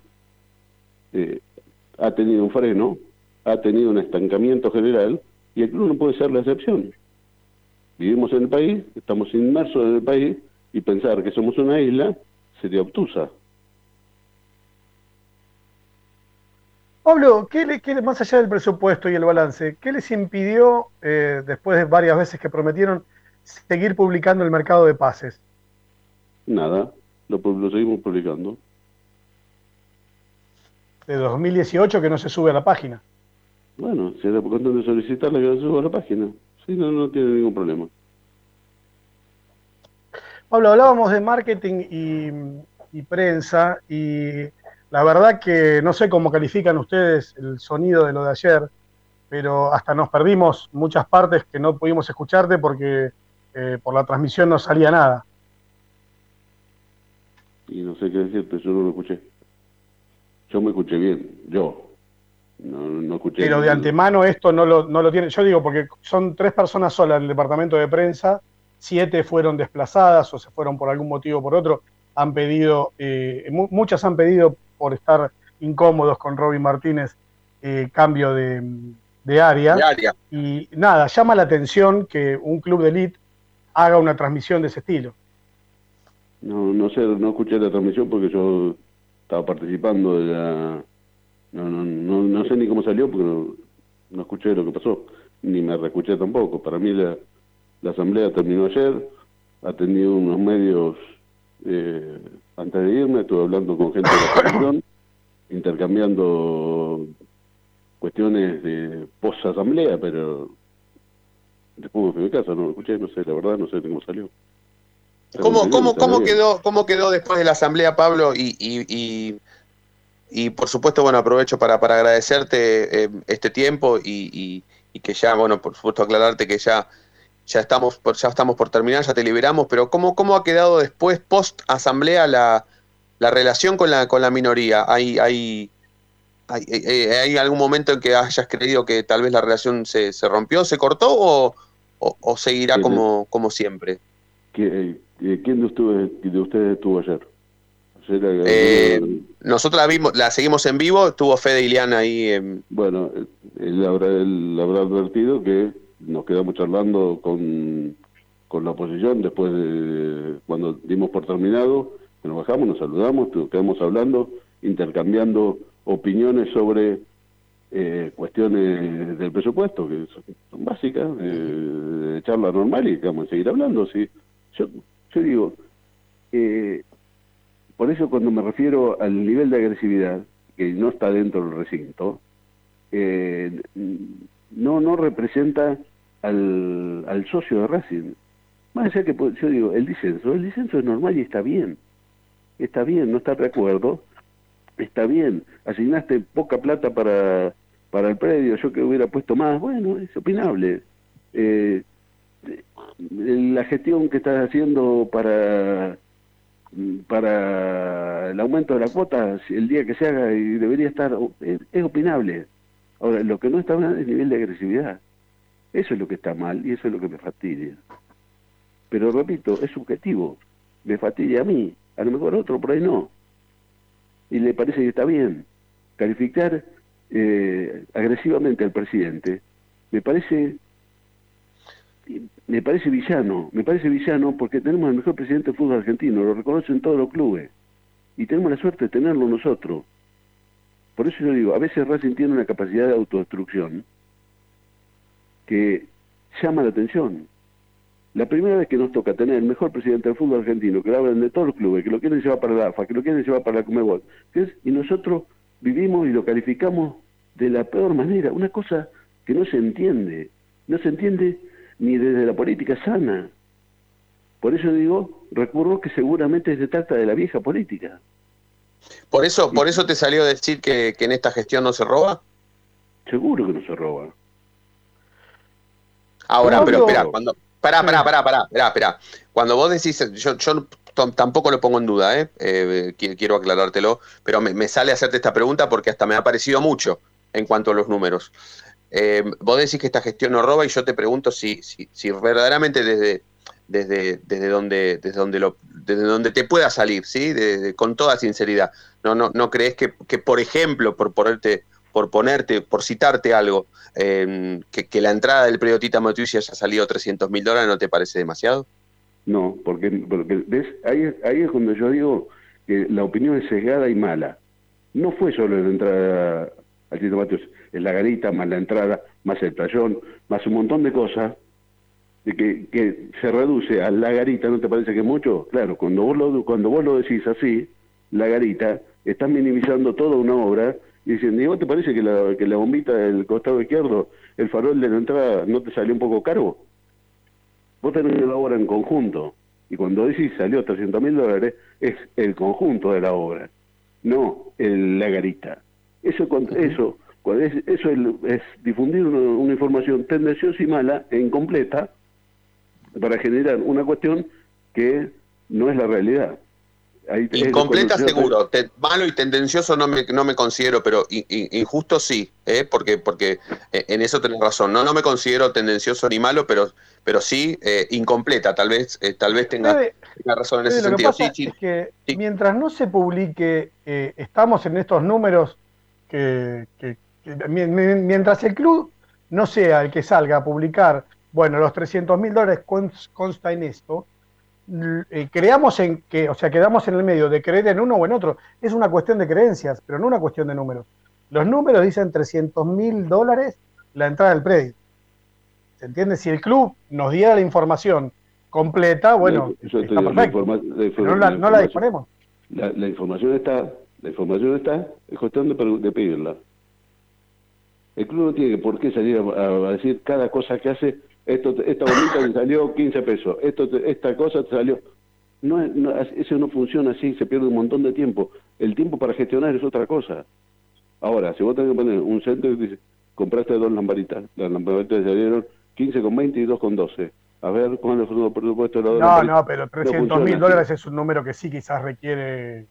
ha tenido un freno, ha tenido un estancamiento general y el club no puede ser la excepción. Vivimos en el país, estamos inmersos en el país y pensar que somos una isla sería obtusa. Pablo, ¿qué le, qué más allá del presupuesto y el balance, qué les impidió, eh, después de varias veces que prometieron, seguir publicando el mercado de pases? Nada, lo, seguimos publicando. De 2018 que no se sube a la página. Bueno, si era por cuestión de solicitarla que la suba a la página. Sí, no, no tiene ningún problema. Pablo, hablábamos de marketing y, y prensa y la verdad que no sé cómo califican ustedes el sonido de lo de ayer, pero hasta nos perdimos muchas partes que no pudimos escucharte porque eh, por la transmisión no salía nada. Y no sé qué decirte, yo no lo escuché. Yo me escuché bien, yo. No, no escuché. Pero de antemano esto no lo, no lo tiene. Yo digo, porque son tres personas solas en el departamento de prensa, siete fueron desplazadas o se fueron por algún motivo o por otro. Han pedido, eh, mu- muchas han pedido por estar incómodos con Robin Martínez eh, cambio de, de área. De área. Y nada, llama la atención que un club de elite haga una transmisión de ese estilo. No, no sé, no escuché la transmisión porque yo estaba participando de la... No, no, no, no sé ni cómo salió porque no, no escuché lo que pasó, ni me reescuché tampoco. Para mí la, la asamblea terminó ayer, ha tenido unos medios eh, antes de irme, estuve hablando con gente de la comisión, *coughs* intercambiando cuestiones de post-asamblea, pero después me fui a mi casa, no lo escuché, no sé, la verdad no sé cómo salió. ¿Cómo, cómo, cómo, quedó, ¿Cómo quedó después de la asamblea, Pablo? Y, y, y, y, por supuesto, bueno, aprovecho para, para agradecerte eh, este tiempo y, y- y que ya, bueno, por supuesto, aclararte que ya, ya, estamos, por, ya estamos por terminar, ya te liberamos, pero ¿cómo, cómo ha quedado después, post asamblea, la, la relación con la, con la minoría? ¿Hay, hay, hay, eh, ¿Hay algún momento en que hayas creído que tal vez la relación se, se rompió, se cortó o, o, o seguirá como, como siempre? ¿Qui- eh, ¿Quién de ustedes, de ustedes estuvo ayer? Eh, nosotros la vimos, la seguimos en vivo, estuvo Fede Iliana ahí. em, Bueno, eh, él habrá, él habrá advertido que nos quedamos charlando con, con la oposición después de cuando dimos por terminado, nos bajamos, nos saludamos, quedamos hablando, intercambiando opiniones sobre eh, cuestiones del presupuesto que son, básicas, de charla normal y vamos a seguir hablando. ¿sí? Yo, yo digo, eh, por eso cuando me refiero al nivel de agresividad, que no está dentro del recinto, eh, no, no representa al, al socio de Racing. Más allá que yo digo, el disenso, el disenso es normal y está bien. Está bien, no está de acuerdo, está bien. Asignaste poca plata para, para el predio, yo que hubiera puesto más, bueno, es opinable. Eh, la gestión que estás haciendo para para el aumento de la cuota, el día que se haga y debería estar, es, opinable. Ahora, lo que no está mal es el nivel de agresividad. Eso es lo que está mal y eso es lo que me fastidia. Pero repito, es subjetivo. Me fastidia a mí, a lo mejor a otro por ahí no. Y le parece que está bien. Calificar eh, agresivamente al presidente me parece me parece villano, me parece villano porque tenemos al mejor presidente del fútbol argentino, lo reconocen todos los clubes y tenemos la suerte de tenerlo nosotros. Por eso yo digo, a veces Racing tiene una capacidad de autodestrucción que llama la atención. La primera vez que nos toca tener el mejor presidente del fútbol argentino, que lo hablan de todos los clubes, que lo quieren llevar para la AFA, que lo quieren llevar para la Comebol, y nosotros vivimos y lo calificamos de la peor manera, una cosa que no se entiende, no se entiende ni desde la política sana. Por eso digo, recurro que seguramente se trata de la vieja política. ¿Por eso, por eso te salió a decir que, que en esta gestión no se roba? Seguro que no se roba. Ahora, pero espera, cuando. Pará, pará, pará, pará, pará, pará. Cuando vos decís, yo, yo tampoco lo pongo en duda, ¿eh? eh quiero aclarártelo, pero me, me, sale hacerte esta pregunta porque hasta me ha parecido mucho en cuanto a los números. Eh, vos decís que esta gestión no roba y yo te pregunto si, si, si verdaderamente desde, desde, desde, donde, desde, donde lo, desde donde te pueda salir, ¿sí? con toda sinceridad. ¿No, no, no crees que, que, por ejemplo, por ponerte, por ponerte, por citarte algo, eh, que, la entrada del predio Tita Matucci haya salido 300 mil dólares no te parece demasiado? No, porque, ¿ves? Ahí, ahí es cuando yo digo que la opinión es sesgada y mala. No fue solo la entrada al Tito Matucci en la garita, más la entrada, más el tallón, más un montón de cosas, que, que se reduce a la garita, ¿no te parece que mucho? Claro, cuando vos lo, cuando vos lo decís así, la garita, estás minimizando toda una obra y diciendo, ¿y vos te parece que la, que la bombita del costado izquierdo, el farol de la entrada, no te salió un poco caro? Vos tenés la obra en conjunto. Y cuando decís salió 300 mil dólares, es el conjunto de la obra, no el, la garita. Eso, eso eso es, difundir una, información tendenciosa y mala e incompleta para generar una cuestión que no es la realidad. Incompleta seguro, malo y tendencioso no me, no me considero, pero injusto sí, ¿eh? porque, porque eh, en eso tenés razón. No, no me considero tendencioso ni malo, pero, pero sí eh, incompleta, tal vez, eh, tal vez tenga, razón en ese sentido. es que mientras no se publique, estamos en estos números que, mientras el club no sea el que salga a publicar, bueno, los 300 mil dólares consta en esto, eh, creamos en que, o sea, quedamos en el medio de creer en uno o en otro. Es una cuestión de creencias, pero no una cuestión de números. Los números dicen 300 mil dólares la entrada del predio. ¿Se entiende? Si el club nos diera la información completa, bueno, está perfecto. no, la, disponemos. La, información está, la información está, es cuestión de pedirla. El club no tiene por qué salir a, decir cada cosa que hace, esto, esta bonita te salió 15 pesos, esto, esta cosa te salió... No, eso no funciona así, se pierde un montón de tiempo. El tiempo para gestionar es otra cosa. Ahora, si vos tenés que poner un centro y dice, compraste dos lamparitas, las lamparitas salieron 15 con 20 y 2 con 12. A ver, ¿cuándo fue el presupuesto de la No, no, pero 300 mil dólares es un número que sí quizás requiere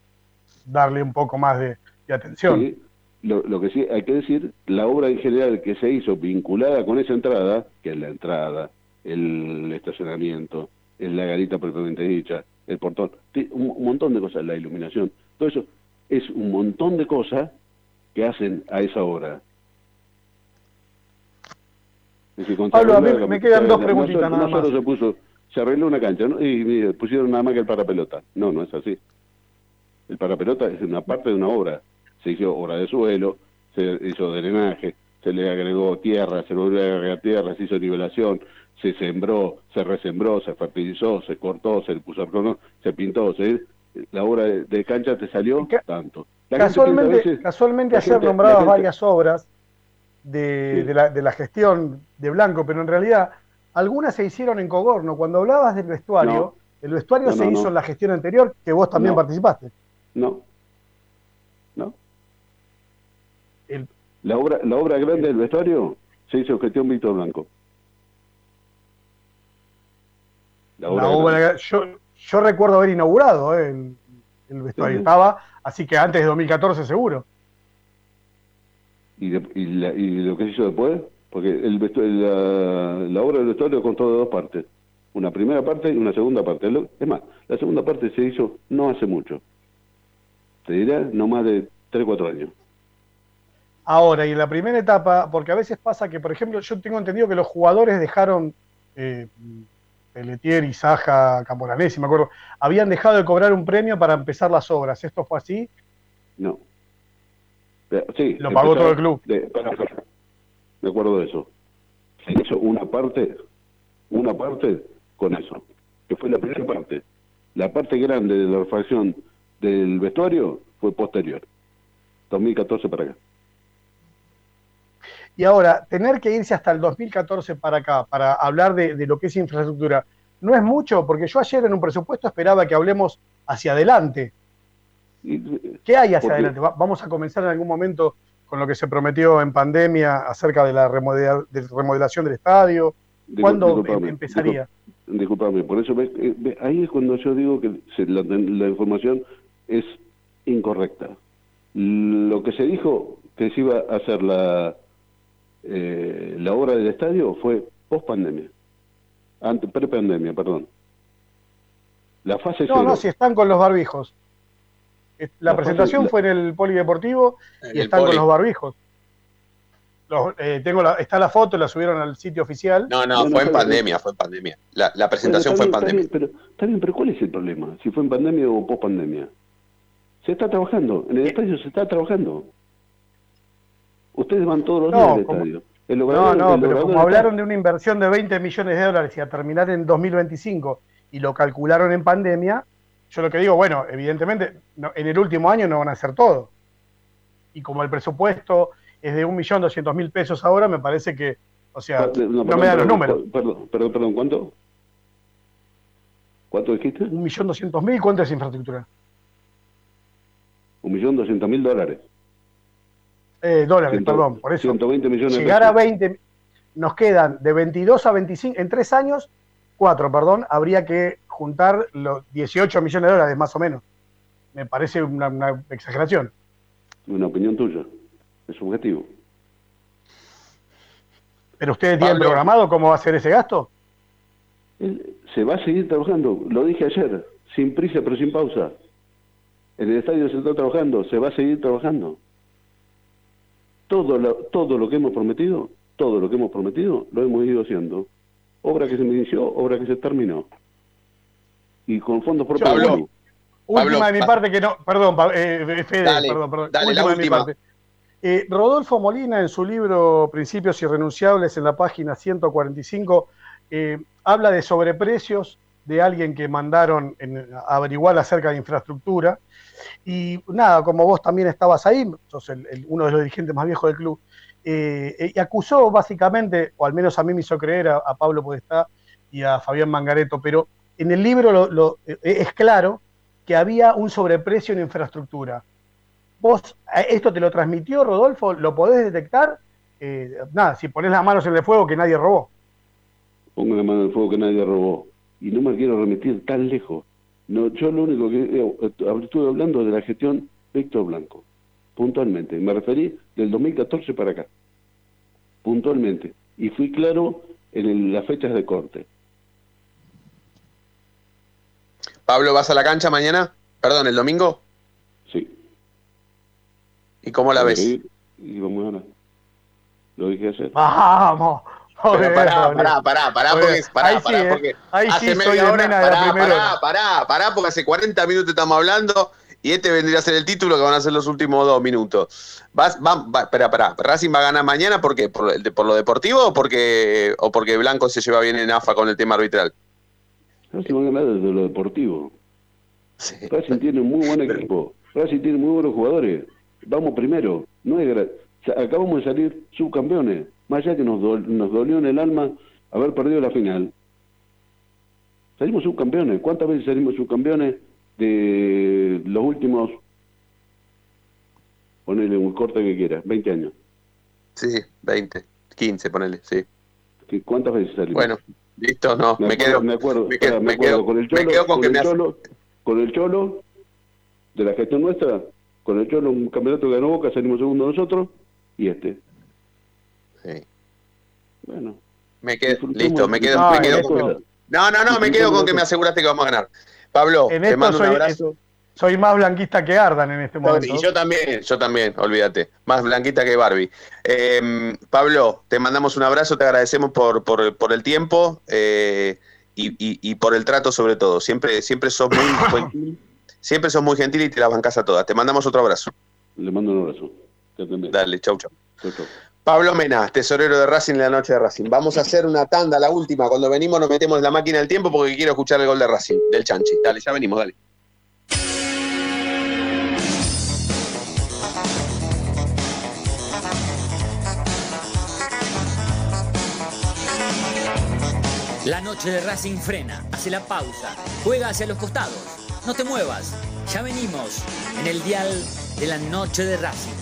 darle un poco más de, atención. Sí, lo, que sí hay que decir, la obra en general que se hizo vinculada con esa entrada, que es la entrada, el estacionamiento, es la garita propiamente dicha, el portón, un, montón de cosas, la iluminación, todo eso es un montón de cosas que hacen a esa obra. Pablo, a mí me quedan dos preguntitas nada más. Se, puso, se arregló una cancha y, pusieron nada más que el parapelota. No, no es así. El parapelota es una parte de una obra se hizo obra de suelo, se hizo drenaje, se le agregó tierra, se le volvió a agregar tierra, se hizo nivelación, se sembró, se resembró, se fertilizó, se cortó, se le puso arcono, se pintó, se, la obra de, de cancha te salió tanto. La Casualmente, veces- casualmente ayer gente- gente- varias obras de, de la, de la gestión de Blanco, pero en realidad algunas se hicieron en Cogorno. Cuando hablabas del vestuario, No. el vestuario No, se no, hizo en la gestión anterior, que vos también participaste. No. No. El- La obra, la obra grande del vestuario se hizo en gestión Víctor Blanco. La La obra yo, yo recuerdo haber inaugurado eh, el, el vestuario. Sí. Estaba, así que antes de 2014 seguro. ¿Y, de- y la- y lo que se hizo después, porque el la, obra del vestuario contó de dos partes. Una primera parte y una segunda parte. Es más, la segunda parte se hizo no hace mucho. Te diré, no más de 3 4 años. Ahora, y en la primera etapa, porque a veces pasa que, por ejemplo, yo tengo entendido que los jugadores dejaron, eh, Pelletier Saja, Camoranesi, me acuerdo, habían dejado de cobrar un premio para empezar las obras. ¿Esto fue así? No. Sí, Lo pagó todo el club. de- para- para- me acuerdo de eso. Se hizo una parte, una parte con eso, que fue la primera parte. La parte grande de la refacción del vestuario fue posterior, 2014 para acá. Y ahora, tener que irse hasta el 2014 para acá, para hablar de, de lo que es infraestructura, no es mucho, porque yo ayer en un presupuesto esperaba que hablemos hacia adelante. ¿Qué hay hacia adelante? Va- Vamos a comenzar en algún momento con lo que se prometió en pandemia acerca de la remodela- de remodelación del estadio. ¿Cuándo em- empezaría? discul- Disculpame, por eso ves, eh, ahí es cuando yo digo que se- la, la información es incorrecta. Lo que se dijo que se iba a hacer la, eh, la obra del estadio fue post pandemia, ante pre-pandemia, perdón. La fase No, cero. no, si están con los barbijos. Eh, La, La presentación fase- fue en el polideportivo En y el están poli. con los barbijos. Los- eh, tengo la, está la foto, la subieron al sitio oficial. No, no, No, no, fue en pandemia, fue en pandemia. La, la presentación fue en pandemia. Está bien, pero, está bien, pero ¿cuál es el problema? Si fue en pandemia o post pandemia. Se está trabajando, en el estadio se está trabajando. Ustedes van todos los No, días al como- estadio. El No, no, el pero como hablaron de una inversión de 20 millones de dólares y a terminar en 2025 y lo calcularon en pandemia, yo lo que digo, bueno, evidentemente no- en el último año no van a hacer todo. Y como el presupuesto es de 1.200.000 pesos ahora, me parece que, o sea, Pa- no, perdón, me dan los números. Perdón, perdón, perdón, ¿cuánto? ¿Cuánto dijiste? 1.200.000, ¿cuánto es infraestructura? Un millón doscientos mil dólares. Eh, dólares, perdón, por eso. 120 millones de Llegar a pesos. 20, nos quedan de 22 a 25, en tres años, cuatro, perdón, habría que juntar los 18 millones de dólares más o menos. Me parece una, una exageración. Una opinión tuya. Es subjetivo. ¿Pero ustedes tienen Pablo. programado cómo va a ser ese gasto? Se va a seguir trabajando. Lo dije ayer. Sin prisa, pero sin pausa. En el estadio se está trabajando. Se va a seguir trabajando. Todo lo, todo lo que hemos prometido, todo lo que hemos prometido, lo hemos ido haciendo. Obra que se inició, obra que se terminó. Y con fondos propios. Pablo. Última Pablo, de mi pa- parte que no, perdón, pa- eh, Fede, Dale, perdón, perdón. dale, la de mi última. parte. Eh, Rodolfo Molina, en su libro Principios Irrenunciables, en la página 145, eh, habla de sobreprecios de alguien que mandaron averiguar acerca de infraestructura. Y nada, como vos también estabas ahí, sos uno de los dirigentes más viejos del club, eh, eh, y acusó básicamente, o al menos a mí me hizo creer, a, a Pablo Podestá y a Fabián Mangareto, pero en el libro eh, es claro que había un sobreprecio en infraestructura. ¿Vos esto te lo transmitió, Rodolfo? ¿Lo podés detectar? Nada, si pones las manos en el fuego que nadie robó. Pongo la mano en el fuego que nadie robó. Y no me quiero remitir tan lejos. No, yo lo único que eh, estuve hablando de la gestión Víctor Blanco, puntualmente. Me referí del 2014 para acá, puntualmente. Y fui claro en el- las fechas de corte. Pablo, ¿vas a la cancha mañana? Perdón, el domingo. Sí. ¿Y cómo la ves? Y vamos a ganar. Lo dije ayer. ¡Vamos! Pero pará, pará, pará, pará, porque, pará, ahí sí, pará, eh. porque Ahí hace media hora, pará, pará, pará, pará, porque hace 40 minutos estamos hablando y este vendría a ser el título que van a ser los últimos dos minutos. Vas, va, va, espera, espera. ¿Racing va a ganar mañana por qué? ¿Por, lo deportivo o porque, o porque Blanco se lleva bien en AFA con el tema arbitral? Racing va a ganar desde lo deportivo. Racing tiene un muy buen equipo. Racing tiene muy buenos jugadores. Vamos primero. No es gra- o sea, Acabamos de salir subcampeones. Más allá que nos, dol- nos dolió en el alma haber perdido la final. Salimos subcampeones. ¿Cuántas veces salimos subcampeones de los últimos, ponele un corte que quieras, 20 años? Sí, 20, 15, ponele, sí. ¿Qué- ¿Cuántas veces salimos? Bueno, listo, no, me, acuerdo- quedo, me acuerdo, me quedo, me quedo- con el me Cholo, quedo con con que el me hace- Cholo, con el Cholo, de la gestión nuestra, con el Cholo, un campeonato que ganó Boca, salimos segundo nosotros, y este. Sí. Bueno. Me quedo, listo, me quedo, No, me quedo en con esto- No, no, no, me quedo con que me aseguraste que vamos a ganar. Pablo, En te mando un soy, abrazo. soy más blanquista que Ardan en este momento. Y yo también, yo también, olvídate. Más blanquita que Barbie. Eh, Pablo, te mandamos un abrazo, te agradecemos por, por, por el tiempo eh, y, y- y por el trato sobre todo. Siempre, siempre sos muy *coughs* gentil, siempre sos muy gentil y te la bancás a todas. Te mandamos otro abrazo. Le mando un abrazo. Dale, chau, chau. Chau, chau. Pablo Mena, tesorero de Racing en la noche de Racing. Vamos a hacer una tanda, la última. Cuando venimos nos metemos la máquina del tiempo porque quiero escuchar el gol de Racing, del Chanchi. Dale, ya venimos, dale. La noche de Racing frena, hace la pausa, juega hacia los costados. No te muevas, ya venimos en el dial de la noche de Racing.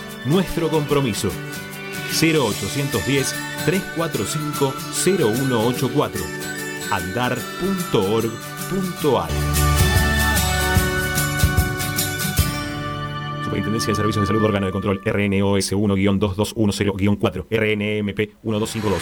nuestro compromiso. 0810 345 0184 andar.org.ar Superintendencia de Servicios de Salud Órgano de Control RNOS 1-2210-4 RNMP 1252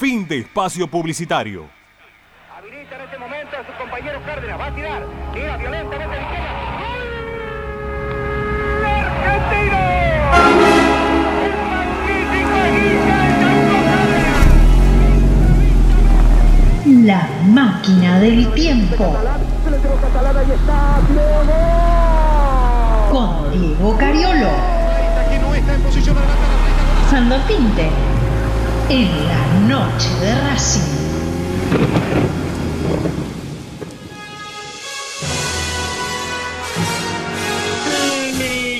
Fin de espacio publicitario. Habilita en este momento a su compañero Cárdenas. Va a tirar. Tira violentamente a la izquierda. La máquina del tiempo. Con Diego Cariolo. Fernando Pinte. En la noche de Racing.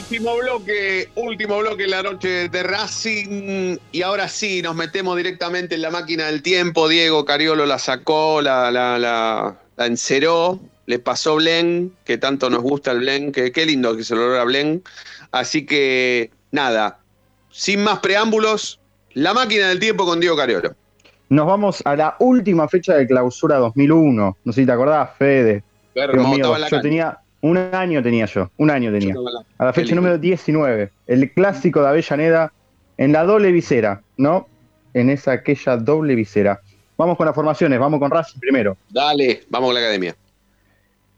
Último bloque, último bloque en la noche de Racing. Y ahora sí, nos metemos directamente en la máquina del tiempo. Diego Cariolo la sacó, la, la, la, enceró, le pasó Blen, que tanto nos gusta el Blen, que qué lindo que se lo logra Blen. Así que, nada, sin más preámbulos, la máquina del tiempo con Diego Cariolo. Nos vamos a la última fecha de clausura 2001. No sé si te acordás, Fede. Pero mío, yo tenía un año tenía yo, un año tenía. A la fecha número 19, el clásico de Avellaneda en la doble visera, ¿no? En esa aquella doble visera. Vamos con las formaciones, vamos con Racing primero. Dale, vamos con la academia.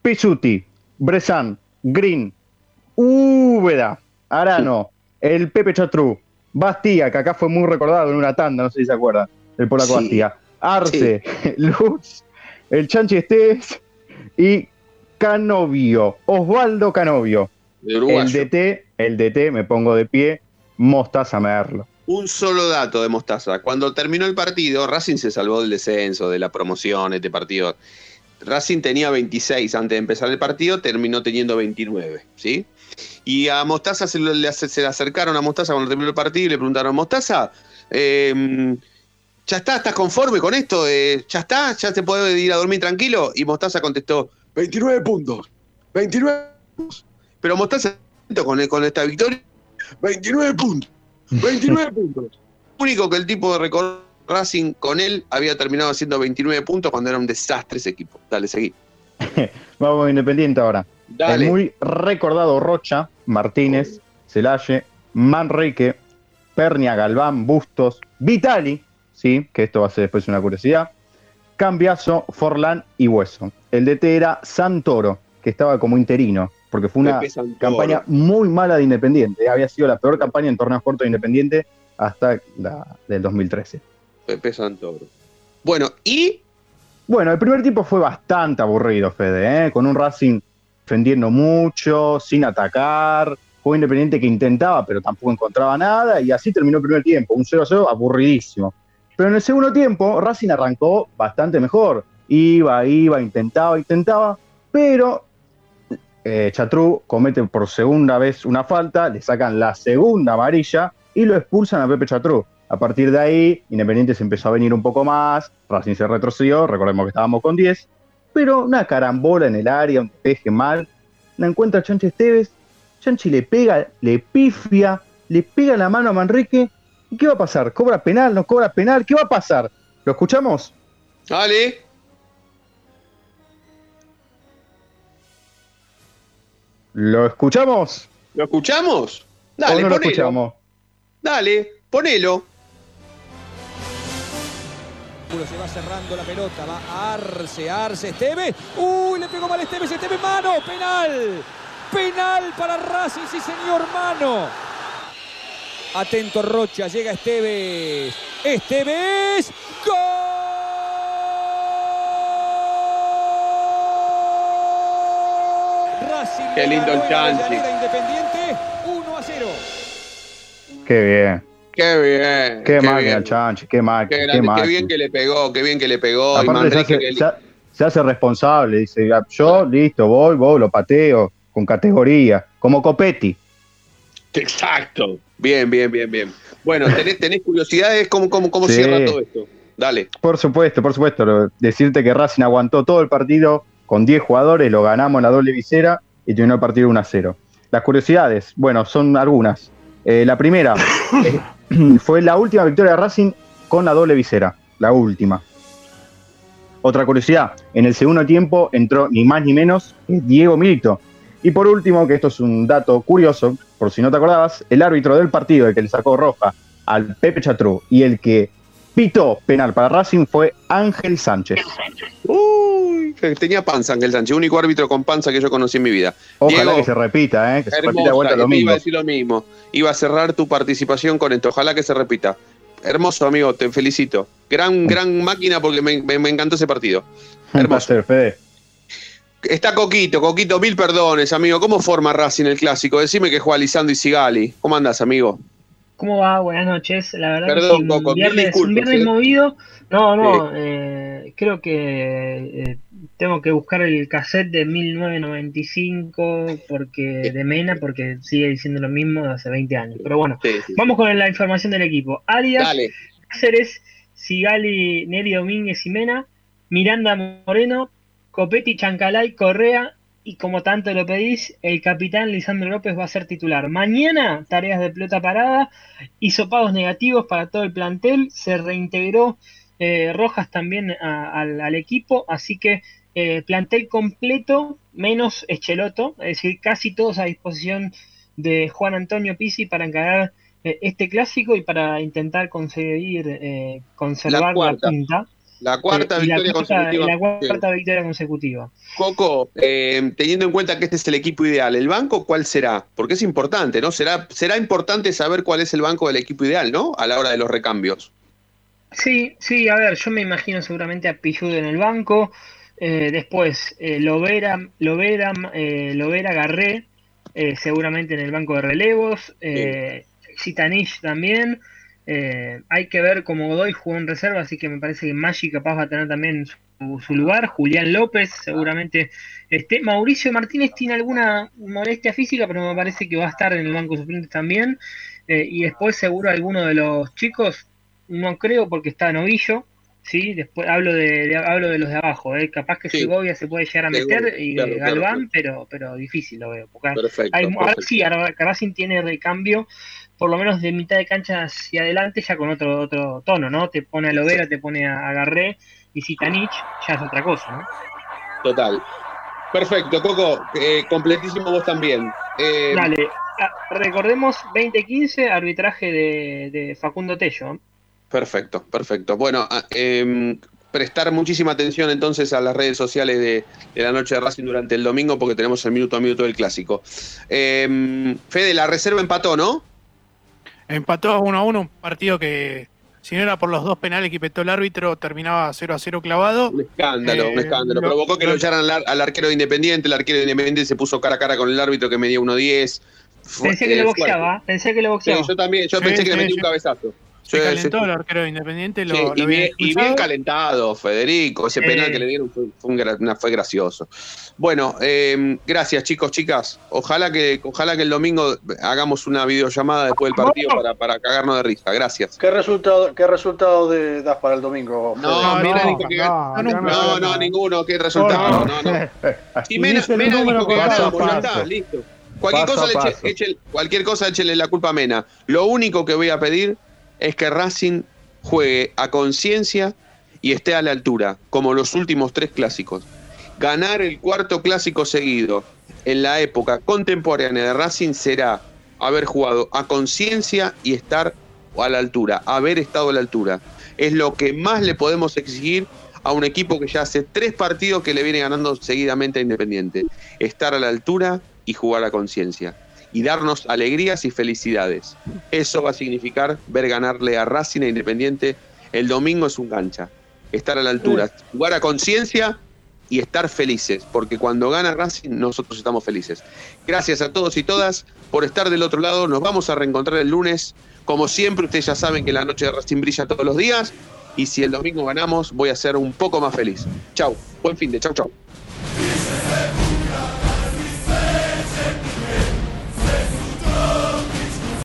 Pizzuti, Bresan, Green, Úbeda, Arano, el Pepe Chatrú, Bastía, que acá fue muy recordado en una tanda, no sé si se acuerdan, el polaco Sí. Bastía, Arce, *laughs* Lutz, el Chanchi Estés y Canovio, Osvaldo Canovio. El DT, el DT, me pongo de pie, Mostaza Merlo. Un solo dato de Mostaza. Cuando terminó el partido, Racing se salvó del descenso, de la promoción, este partido. Racing tenía 26 antes de empezar el partido, terminó teniendo 29, ¿sí? Y a Mostaza se, le, ace- se le acercaron a Mostaza cuando terminó el partido y le preguntaron, Mostaza, eh, ¿ya está? ¿Estás conforme con esto? Eh, ¿Ya está? ¿Ya te puede ir a dormir tranquilo? Y Mostaza contestó, 29 puntos, 29 puntos. Pero Mostaza, con, con esta victoria, 29 puntos. 29 *laughs* puntos. Único que el tipo de record Racing con él había terminado haciendo 29 puntos cuando era un desastre ese equipo. Dale, seguí. *laughs* Vamos Independiente ahora. Dale. El muy recordado Rocha, Martínez, Celaye, Manrique, Pernia, Galván, Bustos, Vitali, sí, que esto va a ser después una curiosidad, Cambiazo, Forlán y Hueso. El DT era Santoro, que estaba como interino, porque fue una campaña muy mala de Independiente. Había sido la peor campaña en torneos cortos de Independiente hasta la del 2013. Pepe Santoro. Bueno, y Bueno, el primer tiempo fue bastante aburrido, Fede, ¿eh? con un Racing defendiendo mucho, sin atacar, fue Independiente que intentaba, pero tampoco encontraba nada, y así terminó el primer tiempo, un 0-0 aburridísimo. Pero en el segundo tiempo, Racing arrancó bastante mejor, iba, iba, intentaba, intentaba, pero eh, Chatrú comete por segunda vez una falta, le sacan la segunda amarilla y lo expulsan a Pepe Chatrú. A partir de ahí, Independiente se empezó a venir un poco más, Racing se retrocedió, recordemos que estábamos con 10, pero una carambola en el área, un peje mal, la encuentra Chanchi Esteves, Chanchi le pega, le pifia, le pega la mano a Manrique, ¿y qué va a pasar? ¿Cobra penal? ¿No cobra penal? ¿Qué va a pasar? ¿Lo escuchamos? dale. ¿Lo escuchamos? ¿Lo escuchamos? ¿O Dale, no lo ponelo. escuchamos? Dale, ponelo. Se va cerrando la pelota, va a Arce, Arce, Esteves. Uy, le pegó mal Esteves, Esteves, mano, penal. Penal para Racing, sí señor, mano. Atento Rocha, llega Esteves. Esteves, gol. Racing Qué lindo el. Avellaneda Independiente, 1 a 0. Qué bien. Qué bien. Qué, máquina, bien. el Chanchi, qué máquina. Qué, Qué, grande, qué máquina. bien que le pegó, qué bien que le pegó. Aparte se hace, que- se ha- se hace responsable, dice, "Ah, yo listo, voy, voy, lo pateo, con categoría, como Copetti. Exacto. Bien, bien, bien, bien. Bueno, ¿tenés, tenés curiosidades? ¿Cómo, cómo, cómo Sí. cierra todo esto? Dale. Por supuesto, por supuesto, decirte que Racing aguantó todo el partido con 10 jugadores, lo ganamos en la doble visera y terminó el partido 1 a 0. Las curiosidades, bueno, son algunas. Eh, la primera eh, *coughs* fue la última victoria de Racing con la doble visera, la última. Otra curiosidad, en el segundo tiempo entró ni más ni menos que Diego Milito. Y por último, que esto es un dato curioso, por si no te acordabas, el árbitro del partido, el que le sacó roja al Pepe Chatrú y el que pitó penal para Racing fue Ángel Sánchez. Uy, tenía panza Ángel Sánchez, único árbitro con panza que yo conocí en mi vida. Ojalá Diego, que se repita, ¿eh? que se repita de vuelta lo iba mismo. a decir lo mismo. Iba a cerrar tu participación con esto. Ojalá que se repita. Hermoso, amigo, te felicito. Gran, gran máquina porque me, me- me encantó ese partido. Placer, Fede. Está Coquito, Coquito, mil perdones, amigo. ¿Cómo forma Racing el clásico? Decime que juega Lisandro y Sigali. ¿Cómo andás, amigo? ¿Cómo va? Buenas noches. La verdad Perdón, que un viernes, disculpas, un viernes ¿eh? movido. No, no, Sí. eh, creo que eh, tengo que buscar el cassette de 1995 porque de Mena porque sigue diciendo lo mismo de hace 20 años. Pero bueno, vamos con la información del equipo. Arias, Dale. Cáceres, Sigali, Neri Domínguez y Mena, Miranda Moreno, Copetti, Chancalay, Correa y como tanto lo pedís, el capitán Lisandro López va a ser titular. Mañana, tareas de pelota parada, hizo pagos negativos para todo el plantel, se reintegró eh, Rojas también a- al, al equipo, así que eh, plantel completo, menos Echeloto, es decir, casi todos a disposición de Juan Antonio Pizzi para encarar eh, este clásico y para intentar conseguir eh, conservar la, cuarta. punta. La cuarta Eh, la victoria cuarta- consecutiva. La cuarta victoria consecutiva. Coco, eh, teniendo en cuenta que este es el equipo ideal, ¿el banco cuál será? Porque es importante, ¿no? Será, será importante saber cuál es el banco del equipo ideal, ¿no? A la hora de los recambios. Sí, sí, a ver, yo me imagino seguramente a en el banco, eh, después eh, Lovera, Lovera, eh, Lovera Garré, seguramente en el banco de relevos, eh, Zitanich también, eh, hay que ver cómo Godoy jugó en reserva, así que me parece que Maggi capaz va a tener también su, su lugar, Julián López seguramente esté, Mauricio Martínez tiene alguna molestia física, pero me parece que va a estar en el banco suplente también, eh, y después seguro alguno de los chicos, no creo porque está Novillo, ¿sí? Después hablo de, de- hablo de los de abajo, ¿eh? Capaz que Sí. Segovia se puede llegar a meter y claro, Galván, claro. pero pero difícil lo veo. Porque Perfecto, hay- ahora perfecto. sí, Racing tiene recambio, por lo menos de mitad de cancha hacia adelante, ya con otro otro tono, ¿no? Te pone a Lovera, te pone a a Garré y Zitanich, ya es otra cosa, ¿no? Total. Perfecto, Coco, eh, completísimo vos también. Eh, Dale, ah, recordemos 2015, arbitraje de, de Facundo Tello. Perfecto, perfecto. Bueno, ah, em, prestar muchísima atención entonces a las redes sociales de, de la noche de Racing durante el domingo porque tenemos el minuto a minuto del clásico. Em, Fede, la reserva empató, ¿no? Empató 1 a 1, un partido que, si no era por los dos penales que petó el árbitro, terminaba 0 a 0 clavado. Un Escándalo, un escándalo. Provocó que lo echaran al, ar- al arquero de Independiente. El arquero de Independiente se puso cara a cara con el árbitro que medía 1.10. Fue- Pensé que eh, lo fuerte. boxeaba, pensé que lo Sí, boxeaba. yo también, yo Sí, pensé que le metí sí. un cabezazo. Se Sí, calentó sí. el arquero de Independiente, lo, Sí, lo y, bien, y bien calentado, Federico. Ese penal Eh. que le dieron fue, fue un fue gracioso. Bueno, eh, gracias chicos, chicas. Ojalá que, ojalá que el domingo hagamos una videollamada después del partido para, para cagarnos de risa. Gracias. ¿Qué resultado, qué resultado de- das para el domingo? No, Fede? Mena dijo que no, no, no, no, ninguno. ¿Qué resultado? No, no. *laughs* Y Mena, dijo que ganamos, ya paso. está, listo. Cualquier Paso cosa, le eche- eche- cualquier cosa échele la culpa a Mena. Lo único que voy a pedir es que Racing juegue a conciencia y esté a la altura, como los últimos tres clásicos. Ganar el cuarto clásico seguido en la época contemporánea de Racing será haber jugado a conciencia y estar a la altura, haber estado a la altura. Es lo que más le podemos exigir a un equipo que ya hace tres partidos que le viene ganando seguidamente a Independiente. Estar a la altura y jugar a conciencia. Y darnos alegrías y felicidades. Eso va a significar ver ganarle a Racing e Independiente el domingo es un gancha. Estar a la altura, jugar a conciencia y estar felices, porque cuando gana Racing nosotros estamos felices. Gracias a todos y todas por estar del otro lado. Nos vamos a reencontrar el lunes. Como siempre, ustedes ya saben que la noche de Racing brilla todos los días. Y si el domingo ganamos, voy a ser un poco más feliz. Chau, buen fin de chau, chau.